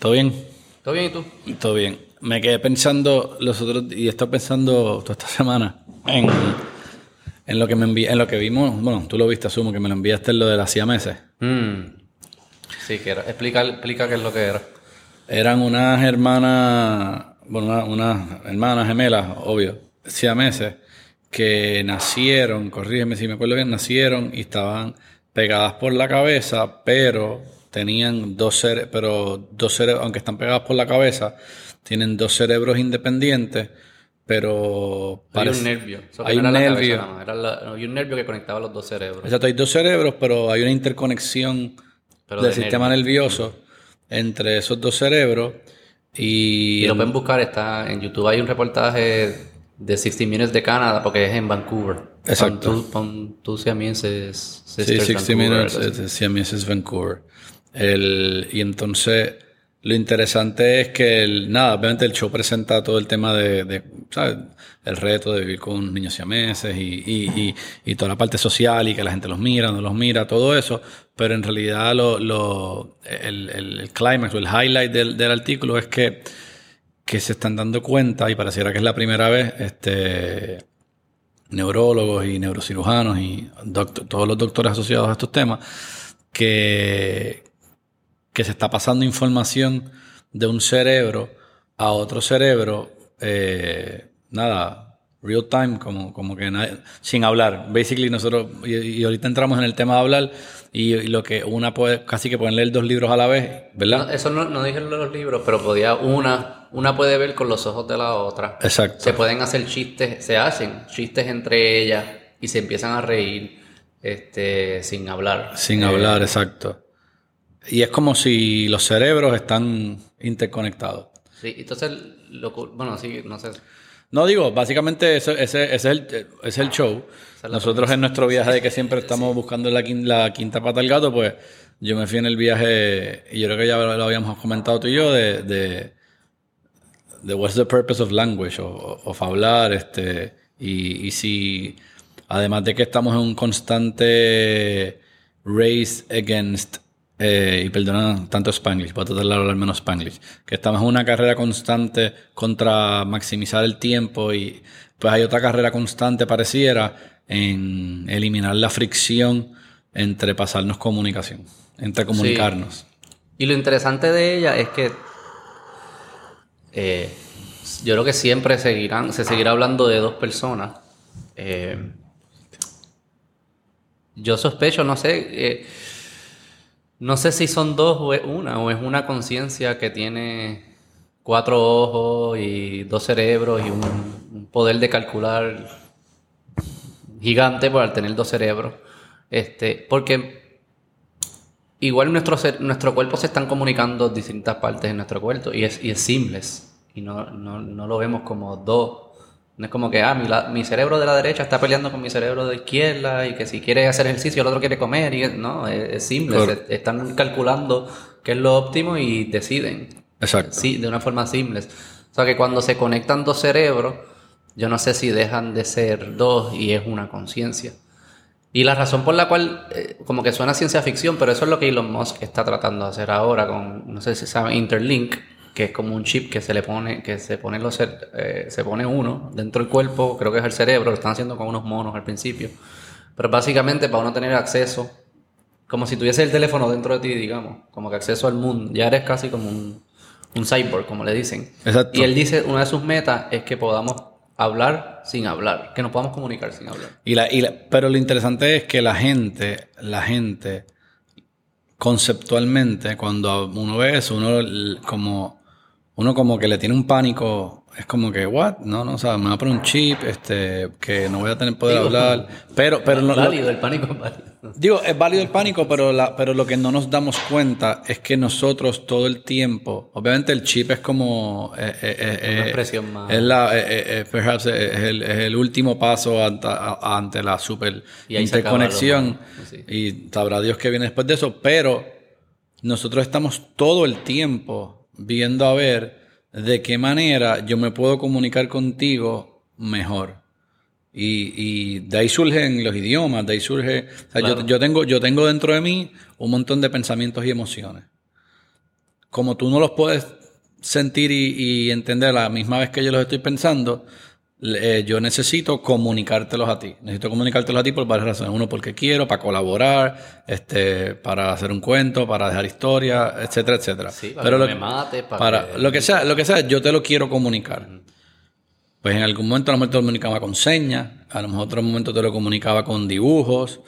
¿Todo bien? ¿Todo bien y tú? Todo bien. Me quedé pensando los otros y he estado pensando toda esta semana en, en lo que me envi- en lo que vimos, bueno, tú lo viste, asumo que me lo enviaste en lo de las siameses. Mm. Sí, que era. Explica, explica qué es lo que era. Eran unas hermanas, bueno, una- unas hermanas gemelas, obvio, siameses, que nacieron, corrígeme si me acuerdo bien, nacieron y estaban pegadas por la cabeza, pero tenían dos cerebros, pero dos cerebros, aunque están pegadas por la cabeza, tienen dos cerebros independientes, pero Hay un nervio. Hay no un cabeza nervio. era la- no, hay un nervio que conectaba los dos cerebros. Exacto, hay dos cerebros, pero hay una interconexión Pero del de sistema nervioso entre esos dos cerebros y, Y lo pueden buscar, está en YouTube. Hay un reportaje de 60 Minutes de Canadá, porque es en Vancouver. Exacto. Pon tú- Pon tú Siameses Sí, Sisters 60 Vancouver, Minutes, es Siameses Vancouver. El, y entonces, lo interesante es que, nada, obviamente el show presenta todo el tema de. El reto de vivir con niños siameses y, y, y, y toda la parte social y que la gente los mira, no los mira, todo eso. Pero en realidad, lo, lo, el, el, el climax o el highlight del, del artículo es que, que se están dando cuenta, y pareciera que es la primera vez, este neurólogos y neurocirujanos y doctor- todos los doctores asociados a estos temas, que, que se está pasando información de un cerebro a otro cerebro, eh, nada, real time, como, como que nadie- sin hablar. Basically nosotros, y, y ahorita entramos en el tema de hablar, y, y lo que una puede, casi que pueden leer dos libros a la vez, ¿verdad? No, eso no, no dije los libros, pero podía una, una puede ver con los ojos de la otra. Exacto. Se pueden hacer chistes, se hacen chistes entre ellas y se empiezan a reír este, sin hablar. Sin Eh, hablar, exacto. Y es como si los cerebros están interconectados. Sí, entonces, lo, bueno, sí, no sé. No digo, básicamente ese, ese- ese es, el, ese es el show. Nosotros en nuestro viaje de que siempre estamos buscando la, quin- la quinta pata al gato, pues yo me fui en el viaje, y yo creo que ya lo, lo habíamos comentado tú y yo, de, de, de what's the purpose of language, o of hablar, este, y, y si, además de que estamos en un constante race against, eh, y perdona tanto Spanglish, voy a tratar de hablar menos Spanglish, que estamos en una carrera constante contra maximizar el tiempo y pues hay otra carrera constante pareciera en eliminar la fricción entre pasarnos comunicación, entre comunicarnos. Y lo interesante de ella es que eh, yo creo que siempre seguirán, se seguirá hablando de dos personas. Eh, yo sospecho, no sé, no sé si son dos o es una, o es una conciencia que tiene cuatro ojos y dos cerebros y un, poder de calcular gigante por tener dos cerebros. Este, porque igual nuestro, nuestro cuerpo se están comunicando distintas partes de nuestro cuerpo y es, y es. Y no, no, no lo vemos como dos. No es como que, ah, mi, la- mi cerebro de la derecha está peleando con mi cerebro de izquierda y que si quiere hacer ejercicio el otro quiere comer. Y, no, es, es seamless. Claro. Es- Están calculando qué es lo óptimo y deciden. Exacto. Sí, de una forma seamless. O sea que cuando se conectan dos cerebros, yo no sé si dejan de ser dos y es una conciencia. Y la razón por la cual, eh, como que suena ciencia ficción, pero eso es lo que Elon Musk está tratando de hacer ahora con, no sé si saben, Interlink, que es como un chip que se le pone, que se pone los, eh, se pone uno dentro del cuerpo, creo que es el cerebro, lo están haciendo con unos monos al principio. Pero básicamente para uno tener acceso, como si tuviese el teléfono dentro de ti, digamos, como que acceso al mundo, ya eres casi como un, un cyborg, como le dicen. Exacto. Y él dice, una de sus metas es que podamos hablar sin hablar, que nos podamos comunicar sin hablar. Y la, y la- pero lo interesante es que la gente, la gente, conceptualmente, cuando uno ve eso, uno como, uno como que le tiene un pánico, es como que, what? No, no, o sea, me va a poner un chip, este, que no voy a tener poder Digo, hablar. Pero, pero lo- válido, el pánico es válido. Digo, es válido el pánico, pero, la, pero lo que no nos damos cuenta es que nosotros todo el tiempo, obviamente el chip es como... eh, eh, eh, Una expresión más- Es, la, perhaps, es, el, es el último paso ante, a- ante la super Y interconexión. sí. Y sabrá Dios qué viene después de eso, pero nosotros estamos todo el tiempo viendo a ver de qué manera yo me puedo comunicar contigo mejor. Y, y de ahí surgen los idiomas, de ahí surge... o sea, yo, yo, tengo, yo tengo dentro de mí un montón de pensamientos y emociones. como tú no los puedes sentir y, y entender a la misma vez que yo los estoy pensando, eh, yo necesito comunicártelos a ti. Necesito comunicártelos a ti por varias razones. Uno, porque quiero, para colaborar, este, para hacer un cuento, para dejar historia, etcétera, etcétera. Sí, para Pero que lo, me mate, para, para que- lo que sea, lo que sea, yo te lo quiero comunicar. Pues en algún momento a lo mejor te lo comunicaba con señas, a lo mejor otro momento te lo comunicaba con dibujos,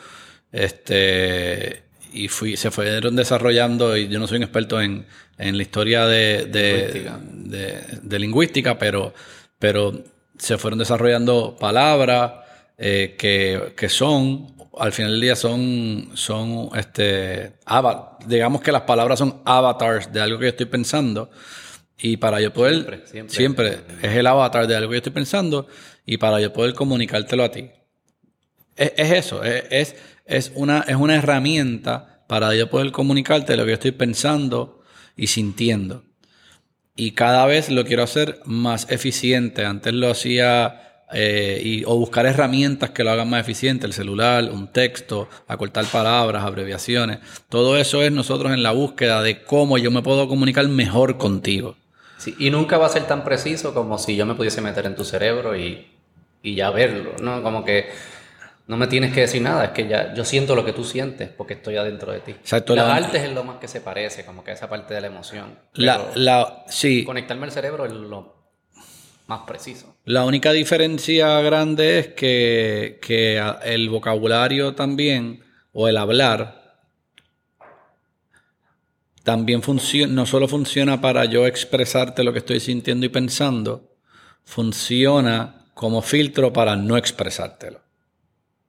este, y fui, se fueron desarrollando, y yo no soy un experto en, en la historia de, de, Lingüística. de- de lingüística, pero, pero se fueron desarrollando palabras eh, que, que son, al final del día son, son este, digamos que las palabras son avatars de algo que yo estoy pensando. Y para yo poder, Siempre, siempre. siempre, es el avatar de algo que yo estoy pensando y para yo poder comunicártelo a ti. Es, es eso, es, es, es una, es una herramienta para yo poder comunicarte lo que yo estoy pensando y sintiendo. Y cada vez lo quiero hacer más eficiente. Antes lo hacía eh, y, o buscar herramientas que lo hagan más eficiente, el celular, un texto, acortar palabras, abreviaciones. Todo eso es nosotros en la búsqueda de cómo yo me puedo comunicar mejor contigo. Sí, y nunca va a ser tan preciso como si yo me pudiese meter en tu cerebro y, y ya verlo, ¿no? Como que no me tienes que decir nada, es que ya yo siento lo que tú sientes porque estoy adentro de ti. Exacto, la- artes es lo más que se parece, como que esa parte de la emoción. La, la, sí, conectarme al cerebro es lo más preciso. La única diferencia grande es que, que el vocabulario también, o el hablar, también funciona, no solo funciona para yo expresarte lo que estoy sintiendo y pensando, funciona como filtro para no expresártelo.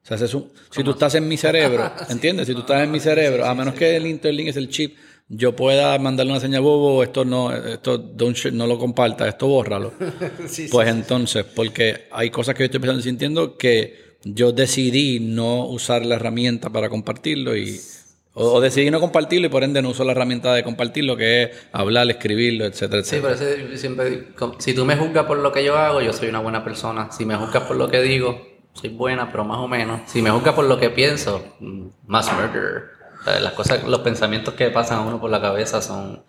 O sea, ese es un- si tú estás en mi cerebro, ¿entiendes? Si tú estás en mi cerebro, a menos que el interlink es el chip, yo pueda mandarle una señal, bobo, esto no, esto don't share, no lo comparta, esto bórralo. Pues entonces, porque hay cosas que yo estoy pensando y sintiendo que yo decidí no usar la herramienta para compartirlo y o, o decidí no compartirlo y por ende no uso la herramienta de compartirlo, que es hablar, escribirlo, etcétera, Sí, etcétera. pero ese- yo siempre, si tú me juzgas por lo que yo hago, yo soy una buena persona. Si me juzgas por lo que digo, soy buena, pero más o menos. Si me juzgas por lo que pienso, mm, más murder. O sea, Las cosas, los pensamientos que pasan a uno por la cabeza son,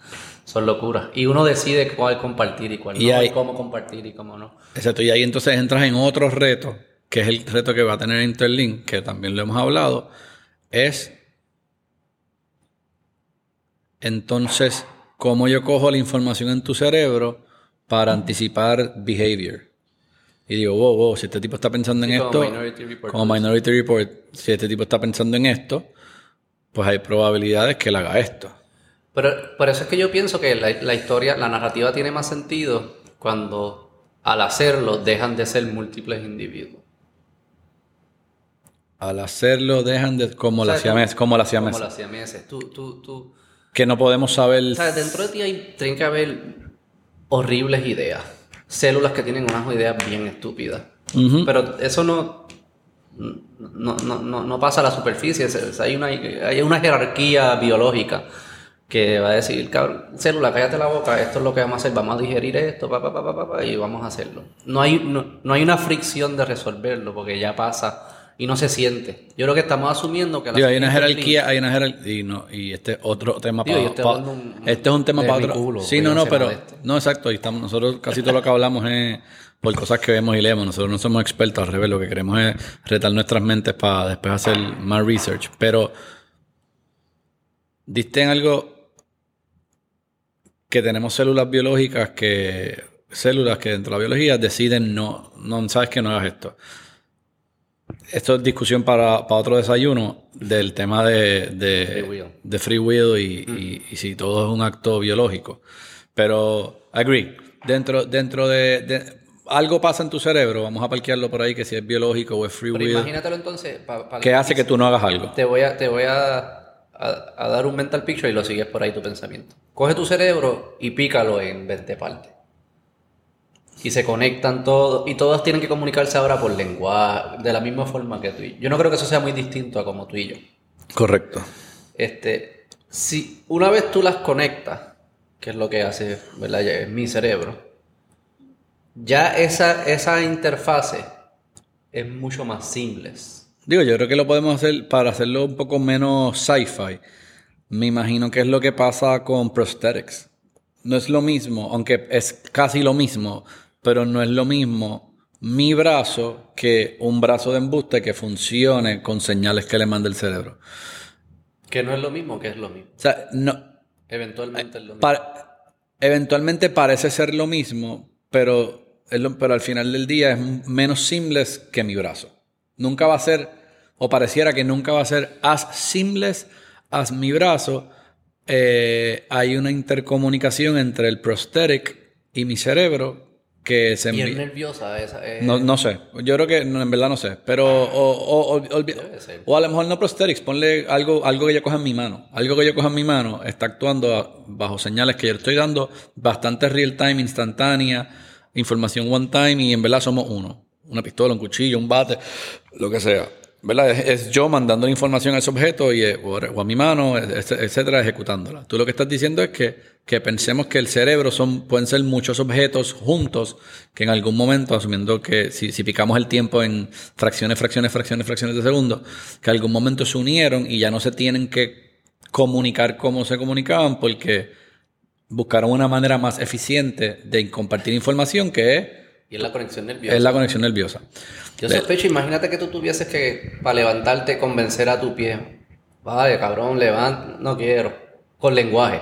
son locuras. Y uno decide cuál compartir y cuál Y no, hay- y cómo compartir y cómo no. Exacto, y ahí entonces entras en otro reto, que es el reto que va a tener Interlink, que también lo hemos hablado, es entonces cómo yo cojo la información en tu cerebro para anticipar behavior. Y digo, wow, wow, si este tipo está pensando en Sí, como esto, Minority Report. como Minority Report, si este tipo está pensando en esto, pues hay probabilidades que él haga esto. Pero por eso es que yo pienso que la, la historia, la narrativa tiene más sentido cuando al hacerlo dejan de ser múltiples individuos. Al hacerlo dejan de, como O la sea, siamesa, como la siamesa, Como las siameses. Tú, tú, tú. que no podemos saber O sea, dentro de ti hay, tienen que haber horribles ideas. Células que tienen unas ideas bien estúpidas. Pero eso no, no, no, no, no pasa a la superficie. Hay una, hay una jerarquía biológica que va a decir, cabrón, célula, cállate la boca, esto es lo que vamos a hacer, vamos a digerir esto, pa, pa, pa, pa, pa, y vamos a hacerlo. No hay, no, no hay una fricción de resolverlo porque ya pasa y no se siente. Yo creo que estamos asumiendo que la Digo, hay una jerarquía, hay una jerarquía, y, no, y este es otro tema Digo, para, un- este es un tema para otro. culo, sí, no, no, pero, esto. no, exacto, y estamos, nosotros casi todo lo que hablamos es por cosas que vemos y leemos, nosotros no somos expertos, al revés, lo que queremos es retar nuestras mentes para después hacer más research, pero diste en algo que tenemos células biológicas que, células que dentro de la biología deciden no, no sabes que no hagas esto. Esto es discusión para, para otro desayuno del tema de, de Free will. de free will y, y- y si todo es un acto biológico. Pero, agree, dentro, dentro de, de- algo pasa en tu cerebro, vamos a parquearlo por ahí, que si es biológico o es free Pero will, imagínatelo entonces. pa- pa- que hace que tú no hagas algo. Te voy a, te voy a, a- a dar un mental picture y lo sigues por ahí tu pensamiento. Coge tu cerebro y pícalo en 20 partes. Y se conectan todos, y todas tienen que comunicarse ahora por lenguaje, de la misma forma que tú y yo. Yo no creo que eso sea muy distinto a como tú y yo. Correcto. Este, si una vez tú las conectas, que es lo que hace, ¿verdad? Ya es mi cerebro, ya esa, esa interfase es mucho más seamless. Digo, yo creo que lo podemos hacer para hacerlo un poco menos sci-fi. Me imagino que es lo que pasa con prosthetics. no es lo mismo, aunque es casi lo mismo, pero no es lo mismo mi brazo que un brazo de embuste que funcione con señales que le manda el cerebro. Que no es lo mismo, que es lo mismo. O sea, no. Eventualmente es lo mismo. eventualmente parece ser lo mismo, pero, es lo- pero al final del día es menos seamless que mi brazo. Nunca va a ser, o pareciera que nunca va a ser as seamless as mi brazo. Eh, hay una intercomunicación entre el prosthetic y mi cerebro que se y es nerviosa esa. es- no, no sé. Yo creo que no, en verdad no sé. Pero. O, o, o- ser. o a lo mejor no prosthetics. Ponle algo, algo que yo coja en mi mano. Algo que yo coja en mi mano está actuando a- bajo señales que yo estoy dando bastante real time, instantánea, información one time y en verdad somos uno. Una pistola, un cuchillo, un bate, lo que sea. ¿Verdad? Es, es yo mandando la información a ese objeto y, eh, o, o a mi mano, et- etcétera, ejecutándola. Tú lo que estás diciendo es que, que pensemos que el cerebro son, pueden ser muchos objetos juntos que en algún momento, asumiendo que si, si picamos el tiempo en fracciones, fracciones, fracciones, fracciones de segundo, que en algún momento se unieron y ya no se tienen que comunicar como se comunicaban porque buscaron una manera más eficiente de compartir información que es, Y es la conexión nerviosa. es la conexión nerviosa. Yo sospecho, imagínate que tú tuvieses que, para levantarte, convencer a tu pie. Vale, cabrón, levanta. No quiero. Con lenguaje.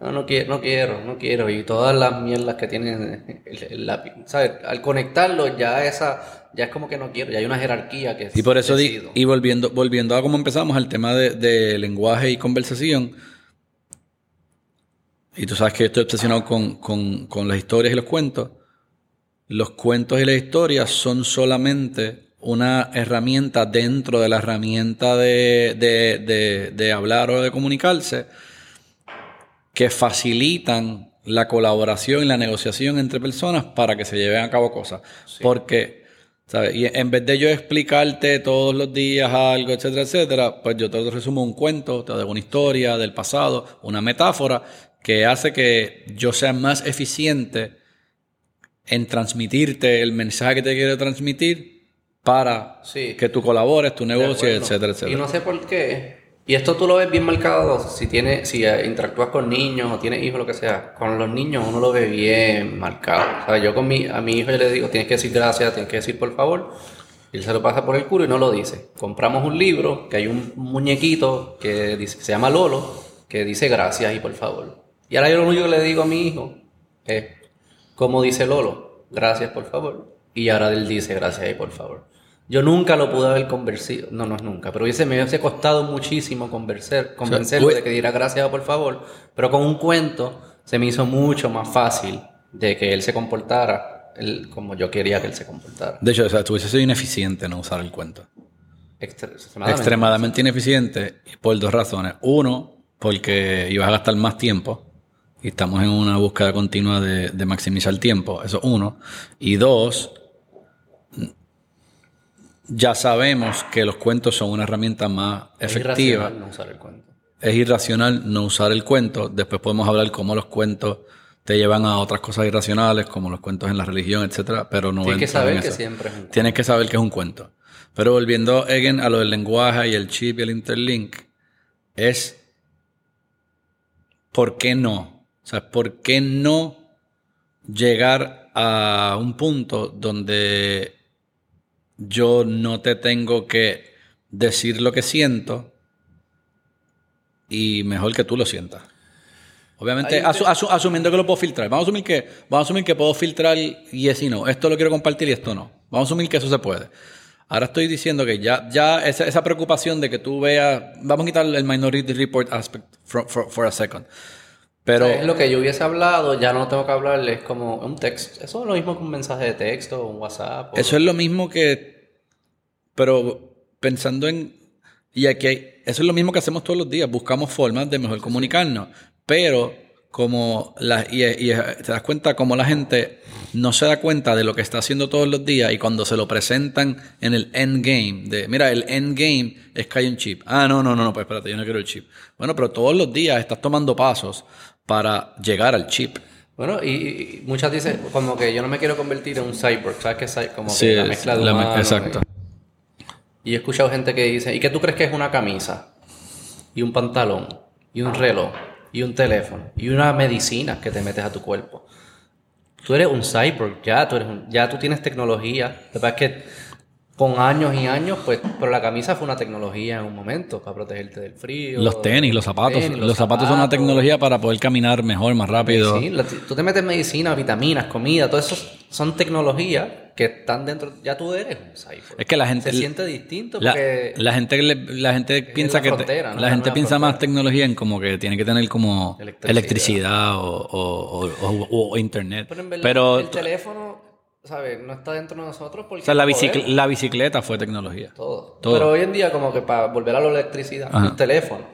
No, no quiero, no quiero, no quiero. Y todas las mierdas que tiene el, el lápiz. ¿Sabes? Al conectarlo, ya esa, ya es como que no quiero. Ya hay una jerarquía que Y por eso, di- decido. y volviendo, volviendo a cómo empezamos, al tema de, de lenguaje y conversación, y tú sabes que yo estoy obsesionado con, con- con las historias y los cuentos, los cuentos y las historias son solamente una herramienta dentro de la herramienta de, de- de- de hablar o de comunicarse que facilitan la colaboración y la negociación entre personas para que se lleven a cabo cosas. Porque, ¿sabes? Y en vez de yo explicarte todos los días algo, etcétera, etcétera, pues yo te resumo un cuento, te doy una historia del pasado, una metáfora que hace que yo sea más eficiente en transmitirte el mensaje que te quiero transmitir para Sí. que tú colabores, tu negocio, acuerdo. etcétera, Y etcétera. no sé por qué. Y esto tú lo ves bien marcado si tienes, si eh, interactúas con niños o tienes hijos, lo que sea. Con los niños uno lo ve bien marcado. O sea, yo con mi, a mi hijo yo le digo, tienes que decir gracias, tienes que decir por favor. Y él se lo pasa por el culo y no lo dice. Compramos un libro, que hay un muñequito que dice, se llama Lolo, que dice gracias y por favor. Y ahora yo lo único que le digo a mi hijo es, ¿cómo dice Lolo? Gracias por favor. Y ahora él dice gracias y por favor. Yo nunca lo pude haber convencido, no, no es nunca, pero hubiese, me hubiese costado muchísimo convencer, convencerlo de que diera gracias por favor, pero con un cuento se me hizo mucho más fácil de que él se comportara él- como yo quería que él se comportara. De hecho, o sea, tú hubiese sido ineficiente no usar el cuento. Extre- extremadamente. extremadamente ineficiente por dos razones. Uno, porque ibas a gastar más tiempo y estamos en una búsqueda continua de, de maximizar tiempo. Eso es uno. Y dos, ya sabemos que los cuentos son una herramienta más Es efectiva. irracional no usar el cuento. Es irracional no usar el cuento. Después podemos hablar cómo los cuentos te llevan a otras cosas irracionales, como los cuentos en la religión, etcétera, pero no Tienes que saber que siempre es un cuento. Tienes que saber que es un cuento. Pero volviendo again, a lo del lenguaje y el chip y el interlink, es ¿por qué no? O sea, ¿por qué no llegar a un punto donde yo no te tengo que decir lo que siento y mejor que tú lo sientas? Obviamente, asu- asu- asumiendo que lo puedo filtrar. Vamos a asumir que, vamos a asumir que puedo filtrar yes y no. Esto lo quiero compartir y esto no. Vamos a asumir que eso se puede. Ahora estoy diciendo que ya, ya esa, esa preocupación de que tú veas, vamos a quitar el Minority Report aspect for, for- for a second. Pero, es lo que yo hubiese hablado, ya no tengo que hablarle, es como un texto. Eso es lo mismo que un mensaje de texto, un WhatsApp. o- Eso es lo mismo que. Pero pensando en. Y aquí hay- Eso es lo mismo que hacemos todos los días. Buscamos formas de mejor comunicarnos. Pero como la, y, y te das cuenta como la gente no se da cuenta de lo que está haciendo todos los días y cuando se lo presentan en el endgame, de mira, el endgame es que hay un chip. Ah, no, no, no, no, pues espérate, yo no quiero el chip. Bueno, pero todos los días estás tomando pasos para llegar al chip. Bueno, y, y muchas dicen como que yo no me quiero convertir en un cyborg, ¿sabes qué? Cy- Como que la mezcla de la me- humano, exacto. Y, y he escuchado gente que dice, ¿y qué tú crees que es una camisa? Y un pantalón, y un reloj, y un teléfono y una medicina que te metes a tu cuerpo. Tú eres un cyborg, ya tú, eres un- ya tú tienes tecnología. Lo que pasa es que con años y años, pues, pero la camisa fue una tecnología en un momento para protegerte del frío. Los tenis, los zapatos. tenis, los, zapatos son una tecnología para poder caminar mejor, más rápido. Sí, tú te metes medicina, vitaminas, comida, todo eso son tecnologías que están dentro. Ya tú eres un cyborg. Es que la gente- se siente distinto La, porque la gente, la gente piensa que te- frontera, ¿no? la gente piensa más tecnología en como que tiene que tener como Electricidad. electricidad, o, o- o- o- o internet. Pero en verdad, Pero, el teléfono, ¿sabes? No está dentro de nosotros porque. o sea, la, bicicleta fue tecnología. Todo. Todo. Pero hoy en día, como que para volver a la electricidad, Ajá. el teléfono,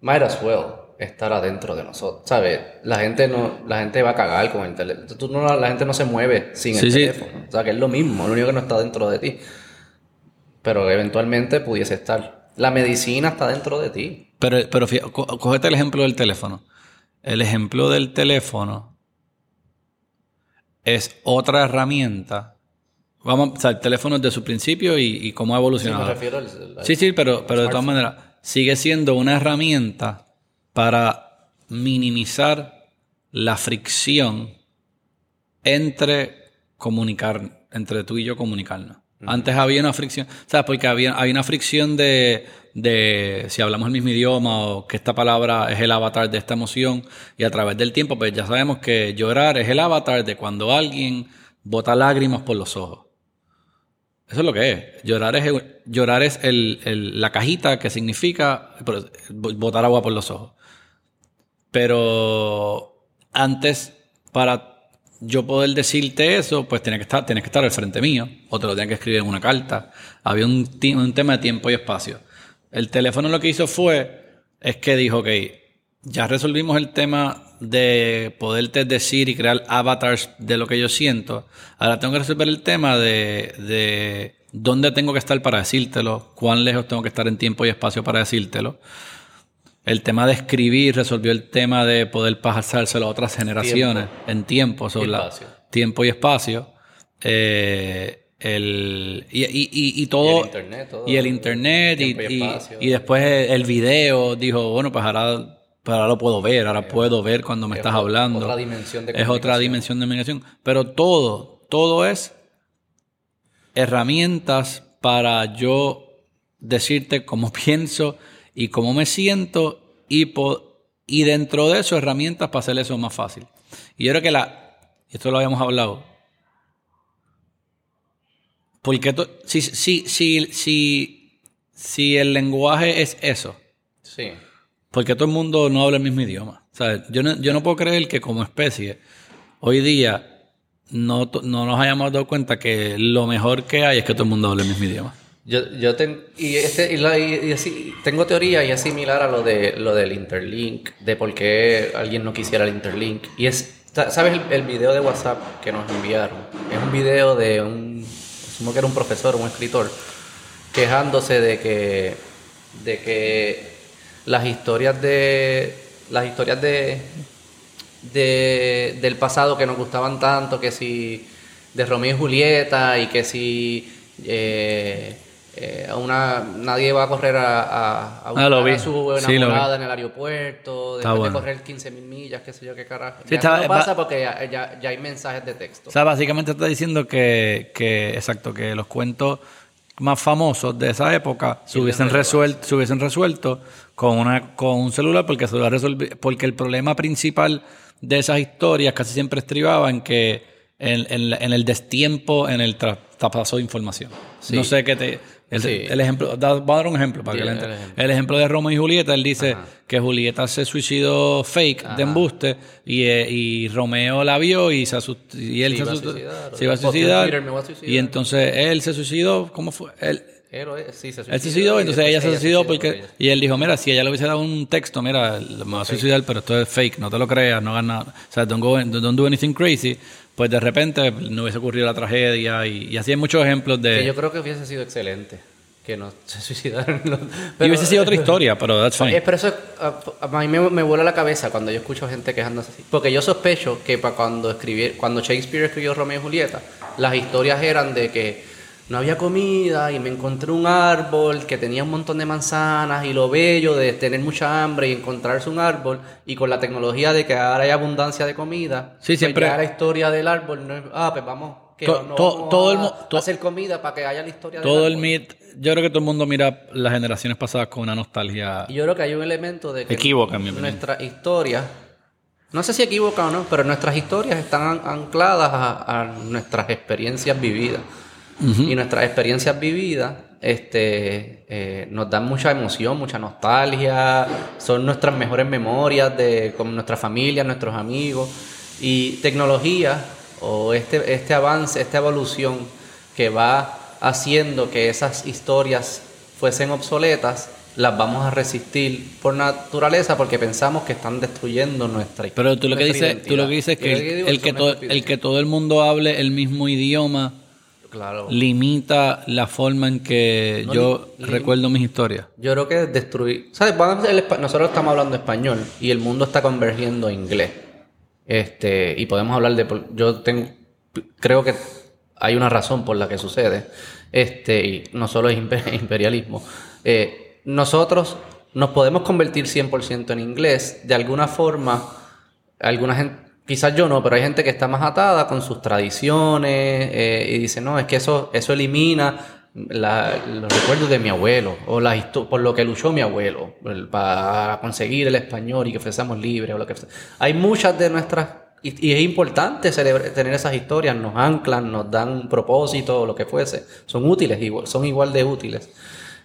might as well estar adentro de nosotros. ¿Sabes? La gente no, la gente va a cagar con el teléfono. Tú no- la gente no se mueve sin Sí, el sí. teléfono. O sea, que es lo mismo, lo único que no está dentro de ti. Pero eventualmente pudiese estar. La medicina está dentro de ti. Pero, pero fí- co- cógete el ejemplo del teléfono. El ejemplo del teléfono es otra herramienta. Vamos, o sea, el teléfono desde su principio y, y cómo ha Sí, me evolucionado. refiero al. al- Sí, sí, pero, pero de todas maneras, sigue siendo una herramienta para minimizar la fricción entre comunicar, entre tú y yo comunicarnos. Antes había una fricción, ¿sabes? Porque había, hay una fricción de, de si hablamos el mismo idioma o que esta palabra es el avatar de esta emoción y a través del tiempo, pues ya sabemos que llorar es el avatar de cuando alguien bota lágrimas por los ojos. Eso es lo que es. Llorar es, llorar es el- la cajita que significa botar agua por los ojos. Pero antes, para yo poder decirte eso, pues tenía que estar, tienes que estar al frente mío, o te lo tenía que escribir en una carta. Había un, tema de tiempo y espacio. El teléfono lo que hizo fue, es que dijo, ok, ya resolvimos el tema de poderte decir y crear avatars de lo que yo siento. Ahora tengo que resolver el tema de dónde tengo que estar para decírtelo, cuán lejos tengo que estar en tiempo y espacio para decírtelo. El tema de escribir resolvió el tema de poder pasárselo a otras generaciones en tiempo, sobre Y la- espacio. tiempo y espacio. Eh, el, y, y- y- y todo. Y el internet, todo. y el internet, y, después el, video dijo, bueno, pues ahora, pues ahora lo puedo ver, ahora puedo ver cuando me es estás hablando. otra dimensión de Es otra dimensión de comunicación. Pero todo, todo es herramientas para yo decirte cómo pienso y cómo me siento y, dentro de eso herramientas para hacer eso más fácil. Y yo creo que la, esto lo habíamos hablado, porque si, si, si, si, si el lenguaje es eso, Sí. porque todo el mundo no habla el mismo idioma. Yo no, yo no puedo creer que como especie, hoy día, no, no nos hayamos dado cuenta que lo mejor que hay es que todo el mundo hable el mismo idioma. Yo, yo ten- y este, y la- así, tengo teoría y es similar a lo de lo del interlink, de por qué alguien no quisiera el interlink. Y es, sa- ¿sabes el, el video de WhatsApp que nos enviaron? Es un video de un, asumo que era un profesor, un escritor, quejándose de que, de que las historias de, las historias de, de, del pasado que nos gustaban tanto, que si de Romeo y Julieta y que si eh, eh, a una, nadie va a correr a, a, a lo vi. a su Sí, enamorada en el aeropuerto, después bueno. de correr 15.000 millas, qué sé yo qué carajo. Sí, Ya está- no pasa porque ya, ya- ya hay mensajes de texto. O sea, básicamente está diciendo que, que, exacto, que los cuentos más famosos de esa época se hubiesen, resuelto, se hubiesen resuelto con, una, con un celular porque, se lo resolvi- porque el problema principal de esas historias casi siempre estribaba en que en, en en el destiempo, en el tra- traspaso de información. Sí. No sé qué te... El, Sí. el ejemplo, da- voy a dar un ejemplo para que el ejemplo. el ejemplo de Romeo y Julieta, él dice que Julieta se suicidó fake de embuste y, eh, y Romeo la vio y se asustó, y él Se se, iba a suicidar, o se iba a posteó en suicidar, Twitter, "Me voy a suicidar". y entonces él se suicidó, ¿cómo fue? Él, sí, se él se suicidó, entonces ella se suicidó por porque y él dijo, mira, si ella le hubiese dado un texto, mira, me voy a suicidar, pero esto es fake, no te lo creas, no hagas nada, o sea, don't, go, don't do anything crazy, pues de repente no hubiese ocurrido la tragedia y, y así hay muchos ejemplos Que de... yo creo que hubiese sido excelente que no se suicidaran. los- y hubiese sido otra historia, pero that's fine. pero eso a, mí me, me vuela la cabeza cuando yo escucho gente quejándose así. Porque yo sospecho que para cuando escribir, cuando Shakespeare escribió Romeo y Julieta, las historias eran de que no había comida y me encontré un árbol que tenía un montón de manzanas y lo bello de tener mucha hambre y encontrarse un árbol y con la tecnología de que ahora hay abundancia de comida. Sí, pues siempre- ya la historia del árbol no es, ah, pues vamos, que To- no to- vamos todo a el to- hacer comida para que haya la historia del Todo el árbol. mit, yo creo que todo el mundo mira las generaciones pasadas con una nostalgia. Y yo creo que hay un elemento de que opinión. nuestra historia, no sé si equivoca o no, pero nuestras historias están an- ancladas a, a nuestras experiencias vividas. Y nuestras experiencias vividas este, eh, nos dan mucha emoción, mucha nostalgia, son nuestras mejores memorias de, con nuestra familia, nuestros amigos. Y tecnología o este, este avance, esta evolución que va haciendo que esas historias fuesen obsoletas, las vamos a resistir por naturaleza porque pensamos que están destruyendo nuestra historia. Pero tú lo que dices, tú lo que dices es que el, el que todo, el que todo el mundo hable el mismo idioma Claro. limita la forma en que No, yo recuerdo mis historias. Yo creo que destruir. ¿Sabes? Nosotros estamos hablando español y el mundo está convergiendo a inglés. Este, y podemos hablar de. Yo tengo. Creo que hay una razón por la que sucede. Este, y no solo es imper- imperialismo. Eh, nosotros nos podemos convertir 100% en inglés. De alguna forma, alguna gente. Quizás yo no, pero hay gente que está más atada con sus tradiciones eh, y dice, no, es que eso, eso elimina la- los recuerdos de mi abuelo o la por lo que luchó mi abuelo el- para conseguir el español y que fuésemos libres o lo que. Hay muchas de nuestras y, y es importante celebra- tener esas historias, nos anclan, nos dan un propósito o lo que fuese. Son útiles, igual, son igual de útiles.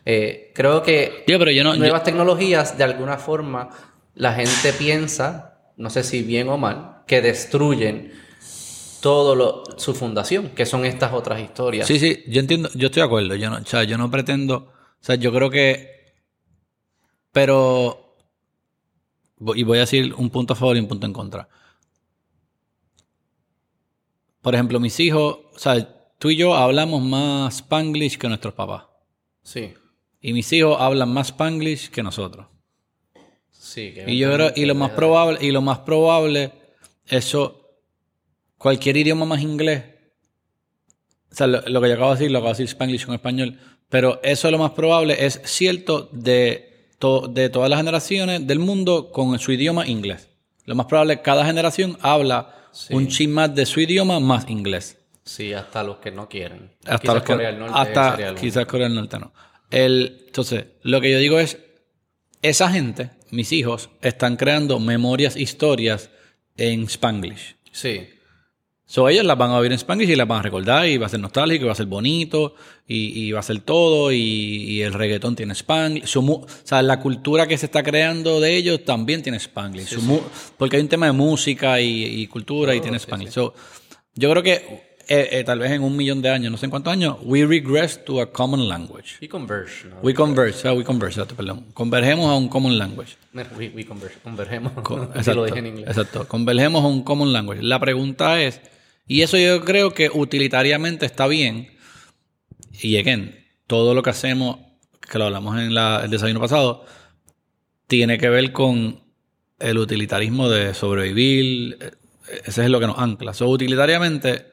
Eh, creo que Tío, pero yo no. yo- nuevas tecnologías, de alguna forma, la gente piensa, no sé si bien o mal, que destruyen todo lo, su fundación, que son estas otras historias. Sí, sí, yo entiendo, yo estoy de acuerdo. Yo no, o sea, yo no pretendo. O sea, yo creo que. Pero. Y voy a decir un punto a favor y un punto en contra. Por ejemplo, mis hijos, o sea, tú y yo hablamos más Spanglish que nuestros papás. Sí, Y mis hijos hablan más Spanglish que nosotros. sí. que Y yo creo, y lo más probable, y lo más probable, eso, cualquier idioma más inglés, o sea, lo, lo que yo acabo de decir, lo acabo de decir Spanglish con español, pero eso lo más probable es cierto de, to- de todas las generaciones del mundo con su idioma inglés. Lo más probable es que cada generación habla Sí. un chin más de su idioma más inglés. Sí, hasta los que no quieren. Hasta Quizás los que- Corea del Norte hasta quizás Corea del Norte no. El, entonces, lo que yo digo es, esa gente, mis hijos, están creando memorias, historias en Spanglish. Sí, So, ellos las van a oír en Spanglish y las van a recordar y va a ser nostálgico, y va a ser bonito y, y va a ser todo y, y el reggaetón tiene Spanglish. Su o sea, la cultura que se está creando de ellos también tiene Spanglish. Su Porque hay un tema de música y, y cultura y tiene Spanglish. So, yo creo que eh, eh, tal vez en un millón de años, no sé en cuántos años, we regress to a common language. y converge, ¿no? We converge, sea, we converge, exacto, perdón. Convergemos a un common language. We, we converge, convergemos. Co- Así lo dije en inglés. Exacto. Convergemos a un common language. La pregunta es, y eso yo creo que utilitariamente está bien, y again, todo lo que hacemos, que lo hablamos en la- el desayuno pasado, tiene que ver con el utilitarismo de sobrevivir. eh, Ese es lo que nos ancla. So, utilitariamente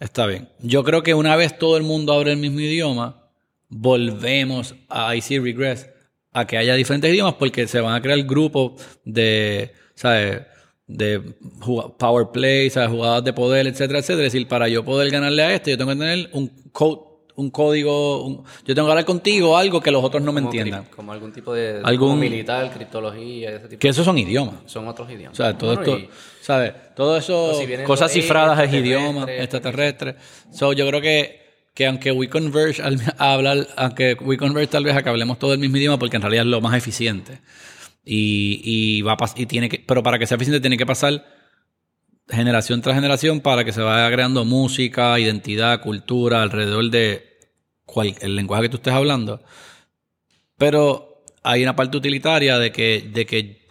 está bien. Yo creo que una vez todo el mundo abre el mismo idioma, volvemos a I see regress a que haya diferentes idiomas porque se van a crear grupos de, ¿sabes? De power play, ¿sabes? jugadas de poder, etcétera, etcétera. Es decir, para yo poder ganarle a este, yo tengo que tener un code, un código, un- yo tengo que hablar contigo algo que los otros no me Como entiendan. cri- Como algún tipo de Algún- militar, criptología, ese tipo. Que esos son idiomas. Son otros idiomas. O sea, todo Bueno, esto, y- ¿sabes? Todo eso, si cosas cifradas es idioma, extraterrestre. So, yo creo que, que aunque we converge al- a hablar, aunque we converge tal vez a que hablemos todo el mismo idioma, porque en realidad es lo más eficiente. Y, y va a y tiene que, pero para que sea eficiente tiene que pasar generación tras generación para que se vaya creando música, identidad, cultura alrededor de cual, el lenguaje que tú estés hablando. Pero hay una parte utilitaria de que, de que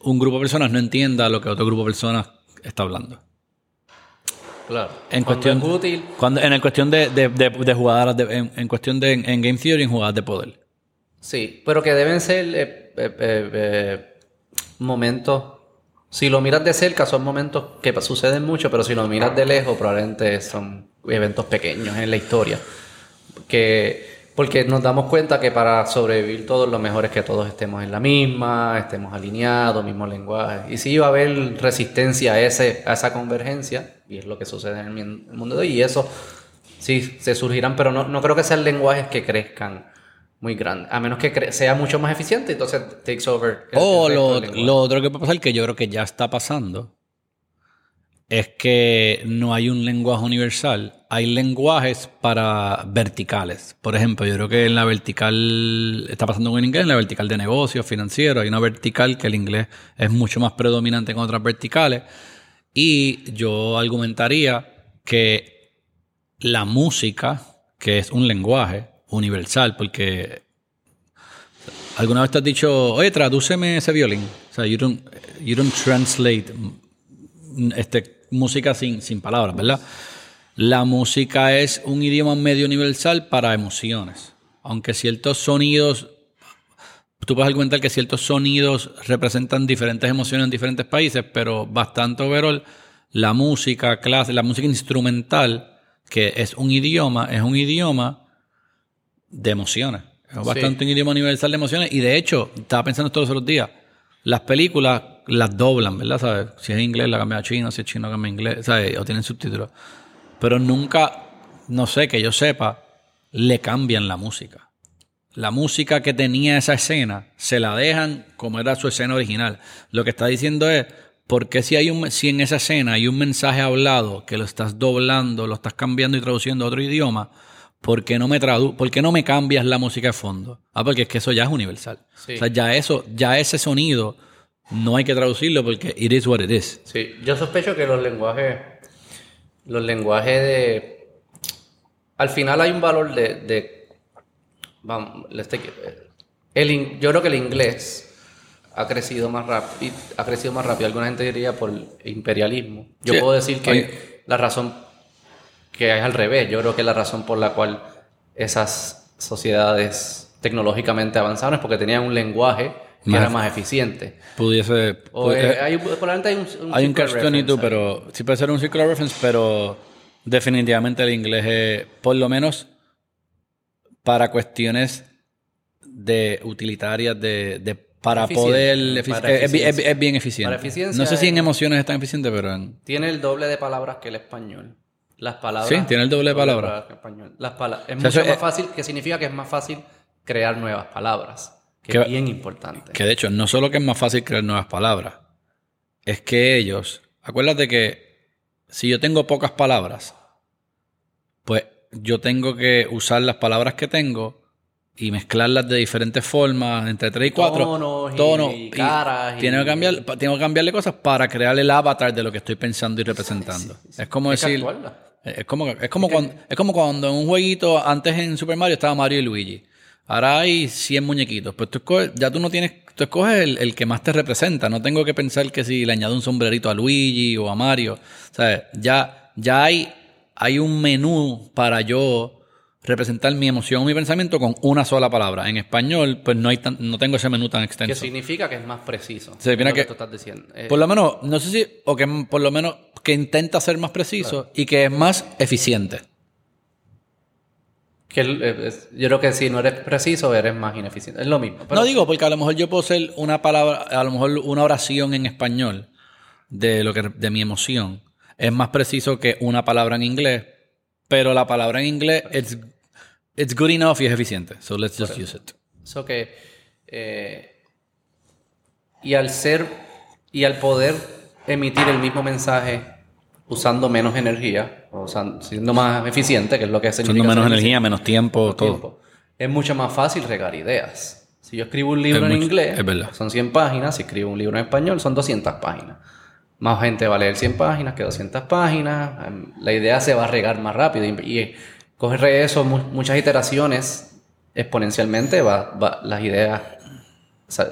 un grupo de personas no entienda lo que otro grupo de personas está hablando. Claro. En Cuando cuestión, es útil, cuando, en el cuestión de, de, de, de- en, en cuestión de en Game Theory, en jugadas de poder. sí, pero que deben ser eh, eh, eh, momentos. Si lo miras de cerca, son momentos que suceden mucho, pero si lo miras de lejos, probablemente son eventos pequeños en la historia. Que, porque nos damos cuenta que para sobrevivir todos lo mejor es que todos estemos en la misma, estemos alineados, mismo lenguaje. Y sí va a haber resistencia a, ese, a esa convergencia, y es lo que sucede en el mundo de hoy, y eso sí se surgirán, pero no, no creo que sean lenguajes que crezcan muy grandes, a menos que sea mucho más eficiente, entonces takes over. o lo, lo otro que puede pasar, que yo creo que ya está pasando, es que no hay un lenguaje universal. Hay lenguajes para verticales. Por ejemplo, yo creo que en la vertical, está pasando en inglés, en la vertical de negocios, financieros, hay una vertical que el inglés es mucho más predominante que otras verticales. Y yo argumentaría que la música, que es un lenguaje universal, porque alguna vez te has dicho, oye, tradúceme ese violín. O sea, you don't, you don't translate este, música sin, sin palabras, ¿verdad? La música es un idioma medio universal para emociones. Aunque ciertos sonidos, tú puedes argumentar que ciertos sonidos representan diferentes emociones en diferentes países, pero bastante overall, la música clase, la música instrumental, que es un idioma, es un idioma de emociones. Es bastante un idioma universal de emociones. Y de hecho, estaba pensando esto los otros días las películas las doblan, ¿verdad? ¿Sabes? Si es inglés, la cambia a chino, si es chino, cambia a inglés, ¿sabes? O tienen subtítulos. Pero nunca, no sé, que yo sepa, le cambian la música. La música que tenía esa escena, se la dejan como era su escena original. Lo que está diciendo es, ¿por qué si, hay un, si en esa escena hay un mensaje hablado que lo estás doblando, lo estás cambiando y traduciendo a otro idioma? ¿Por qué no me tradu ¿por qué no me cambias la música de fondo? Ah, porque es que eso ya es universal. O sea, ya eso, ya ese sonido no hay que traducirlo porque it is what it is. Sí, yo sospecho que los lenguajes, los lenguajes de, al final hay un valor de, de vamos, el, yo creo que el inglés ha crecido más rápido, ha crecido más rápido. Alguna gente diría por imperialismo. Yo puedo decir que la razón que es al revés. Yo creo que la razón por la cual esas sociedades tecnológicamente avanzaron es porque tenían un lenguaje que era más eficiente. Pudiese. O, eh, hay, probablemente hay un, un Hay un catch pero. Sí puede ser un circular reference, pero definitivamente el inglés es. Por lo menos para cuestiones de utilitarias de, de para poder es, es, bien eficiente. no sé si en emociones es tan eficiente, pero en... Tiene el doble de palabras que el español. Las palabras. Sí, tiene el doble de palabras. Las palabras. Es mucho más fácil, que significa que es más fácil crear nuevas palabras. Que, es bien importante. Que de hecho, no solo que es más fácil crear nuevas palabras, es que ellos. Acuérdate que si yo tengo pocas palabras, pues yo tengo que usar las palabras que tengo y mezclarlas de diferentes formas, entre 3 y 4. Tonos, y, caras. tengo, que cambiar, tengo que cambiarle cosas para crear el avatar de lo que estoy pensando y representando. es como decir. Es como, es como, cuando, es como cuando en un jueguito, antes en Super Mario estaba Mario y Luigi. Ahora hay 100 muñequitos. Pues tú escoges, ya tú no tienes, tú escoges el, que más te representa. No tengo que pensar que si le añado un sombrerito a Luigi o a Mario. O sea, ya, ya hay, hay un menú para yo representar mi emoción o mi pensamiento con una sola palabra. En español, pues no hay no tengo ese menú tan extenso. ¿Qué significa que es más preciso. Se que, que tú estás diciendo. Eh, por lo menos, no sé si, o que por lo menos que intenta ser más preciso y que es más eficiente. Que eh, yo creo que si no eres preciso, eres más ineficiente. Es lo mismo. No digo, porque a lo mejor yo puedo ser una palabra, a lo mejor una oración en español de lo que de mi emoción es más preciso que una palabra en inglés, pero la palabra en inglés es it's good enough y es eficiente. So let's just use it. So que eh, y al ser y al poder emitir el mismo mensaje usando menos energía, o siendo más eficiente, que es lo que significa. Usando menos energía, menos tiempo, todo. Es mucho más fácil regar ideas. Si yo escribo un libro en inglés, son 100 páginas. Si escribo un libro en español, son 200 páginas. Más gente va a leer 100 páginas que 200 páginas. La idea se va a regar más rápido. Y coger eso, muchas iteraciones, exponencialmente, va, las ideas,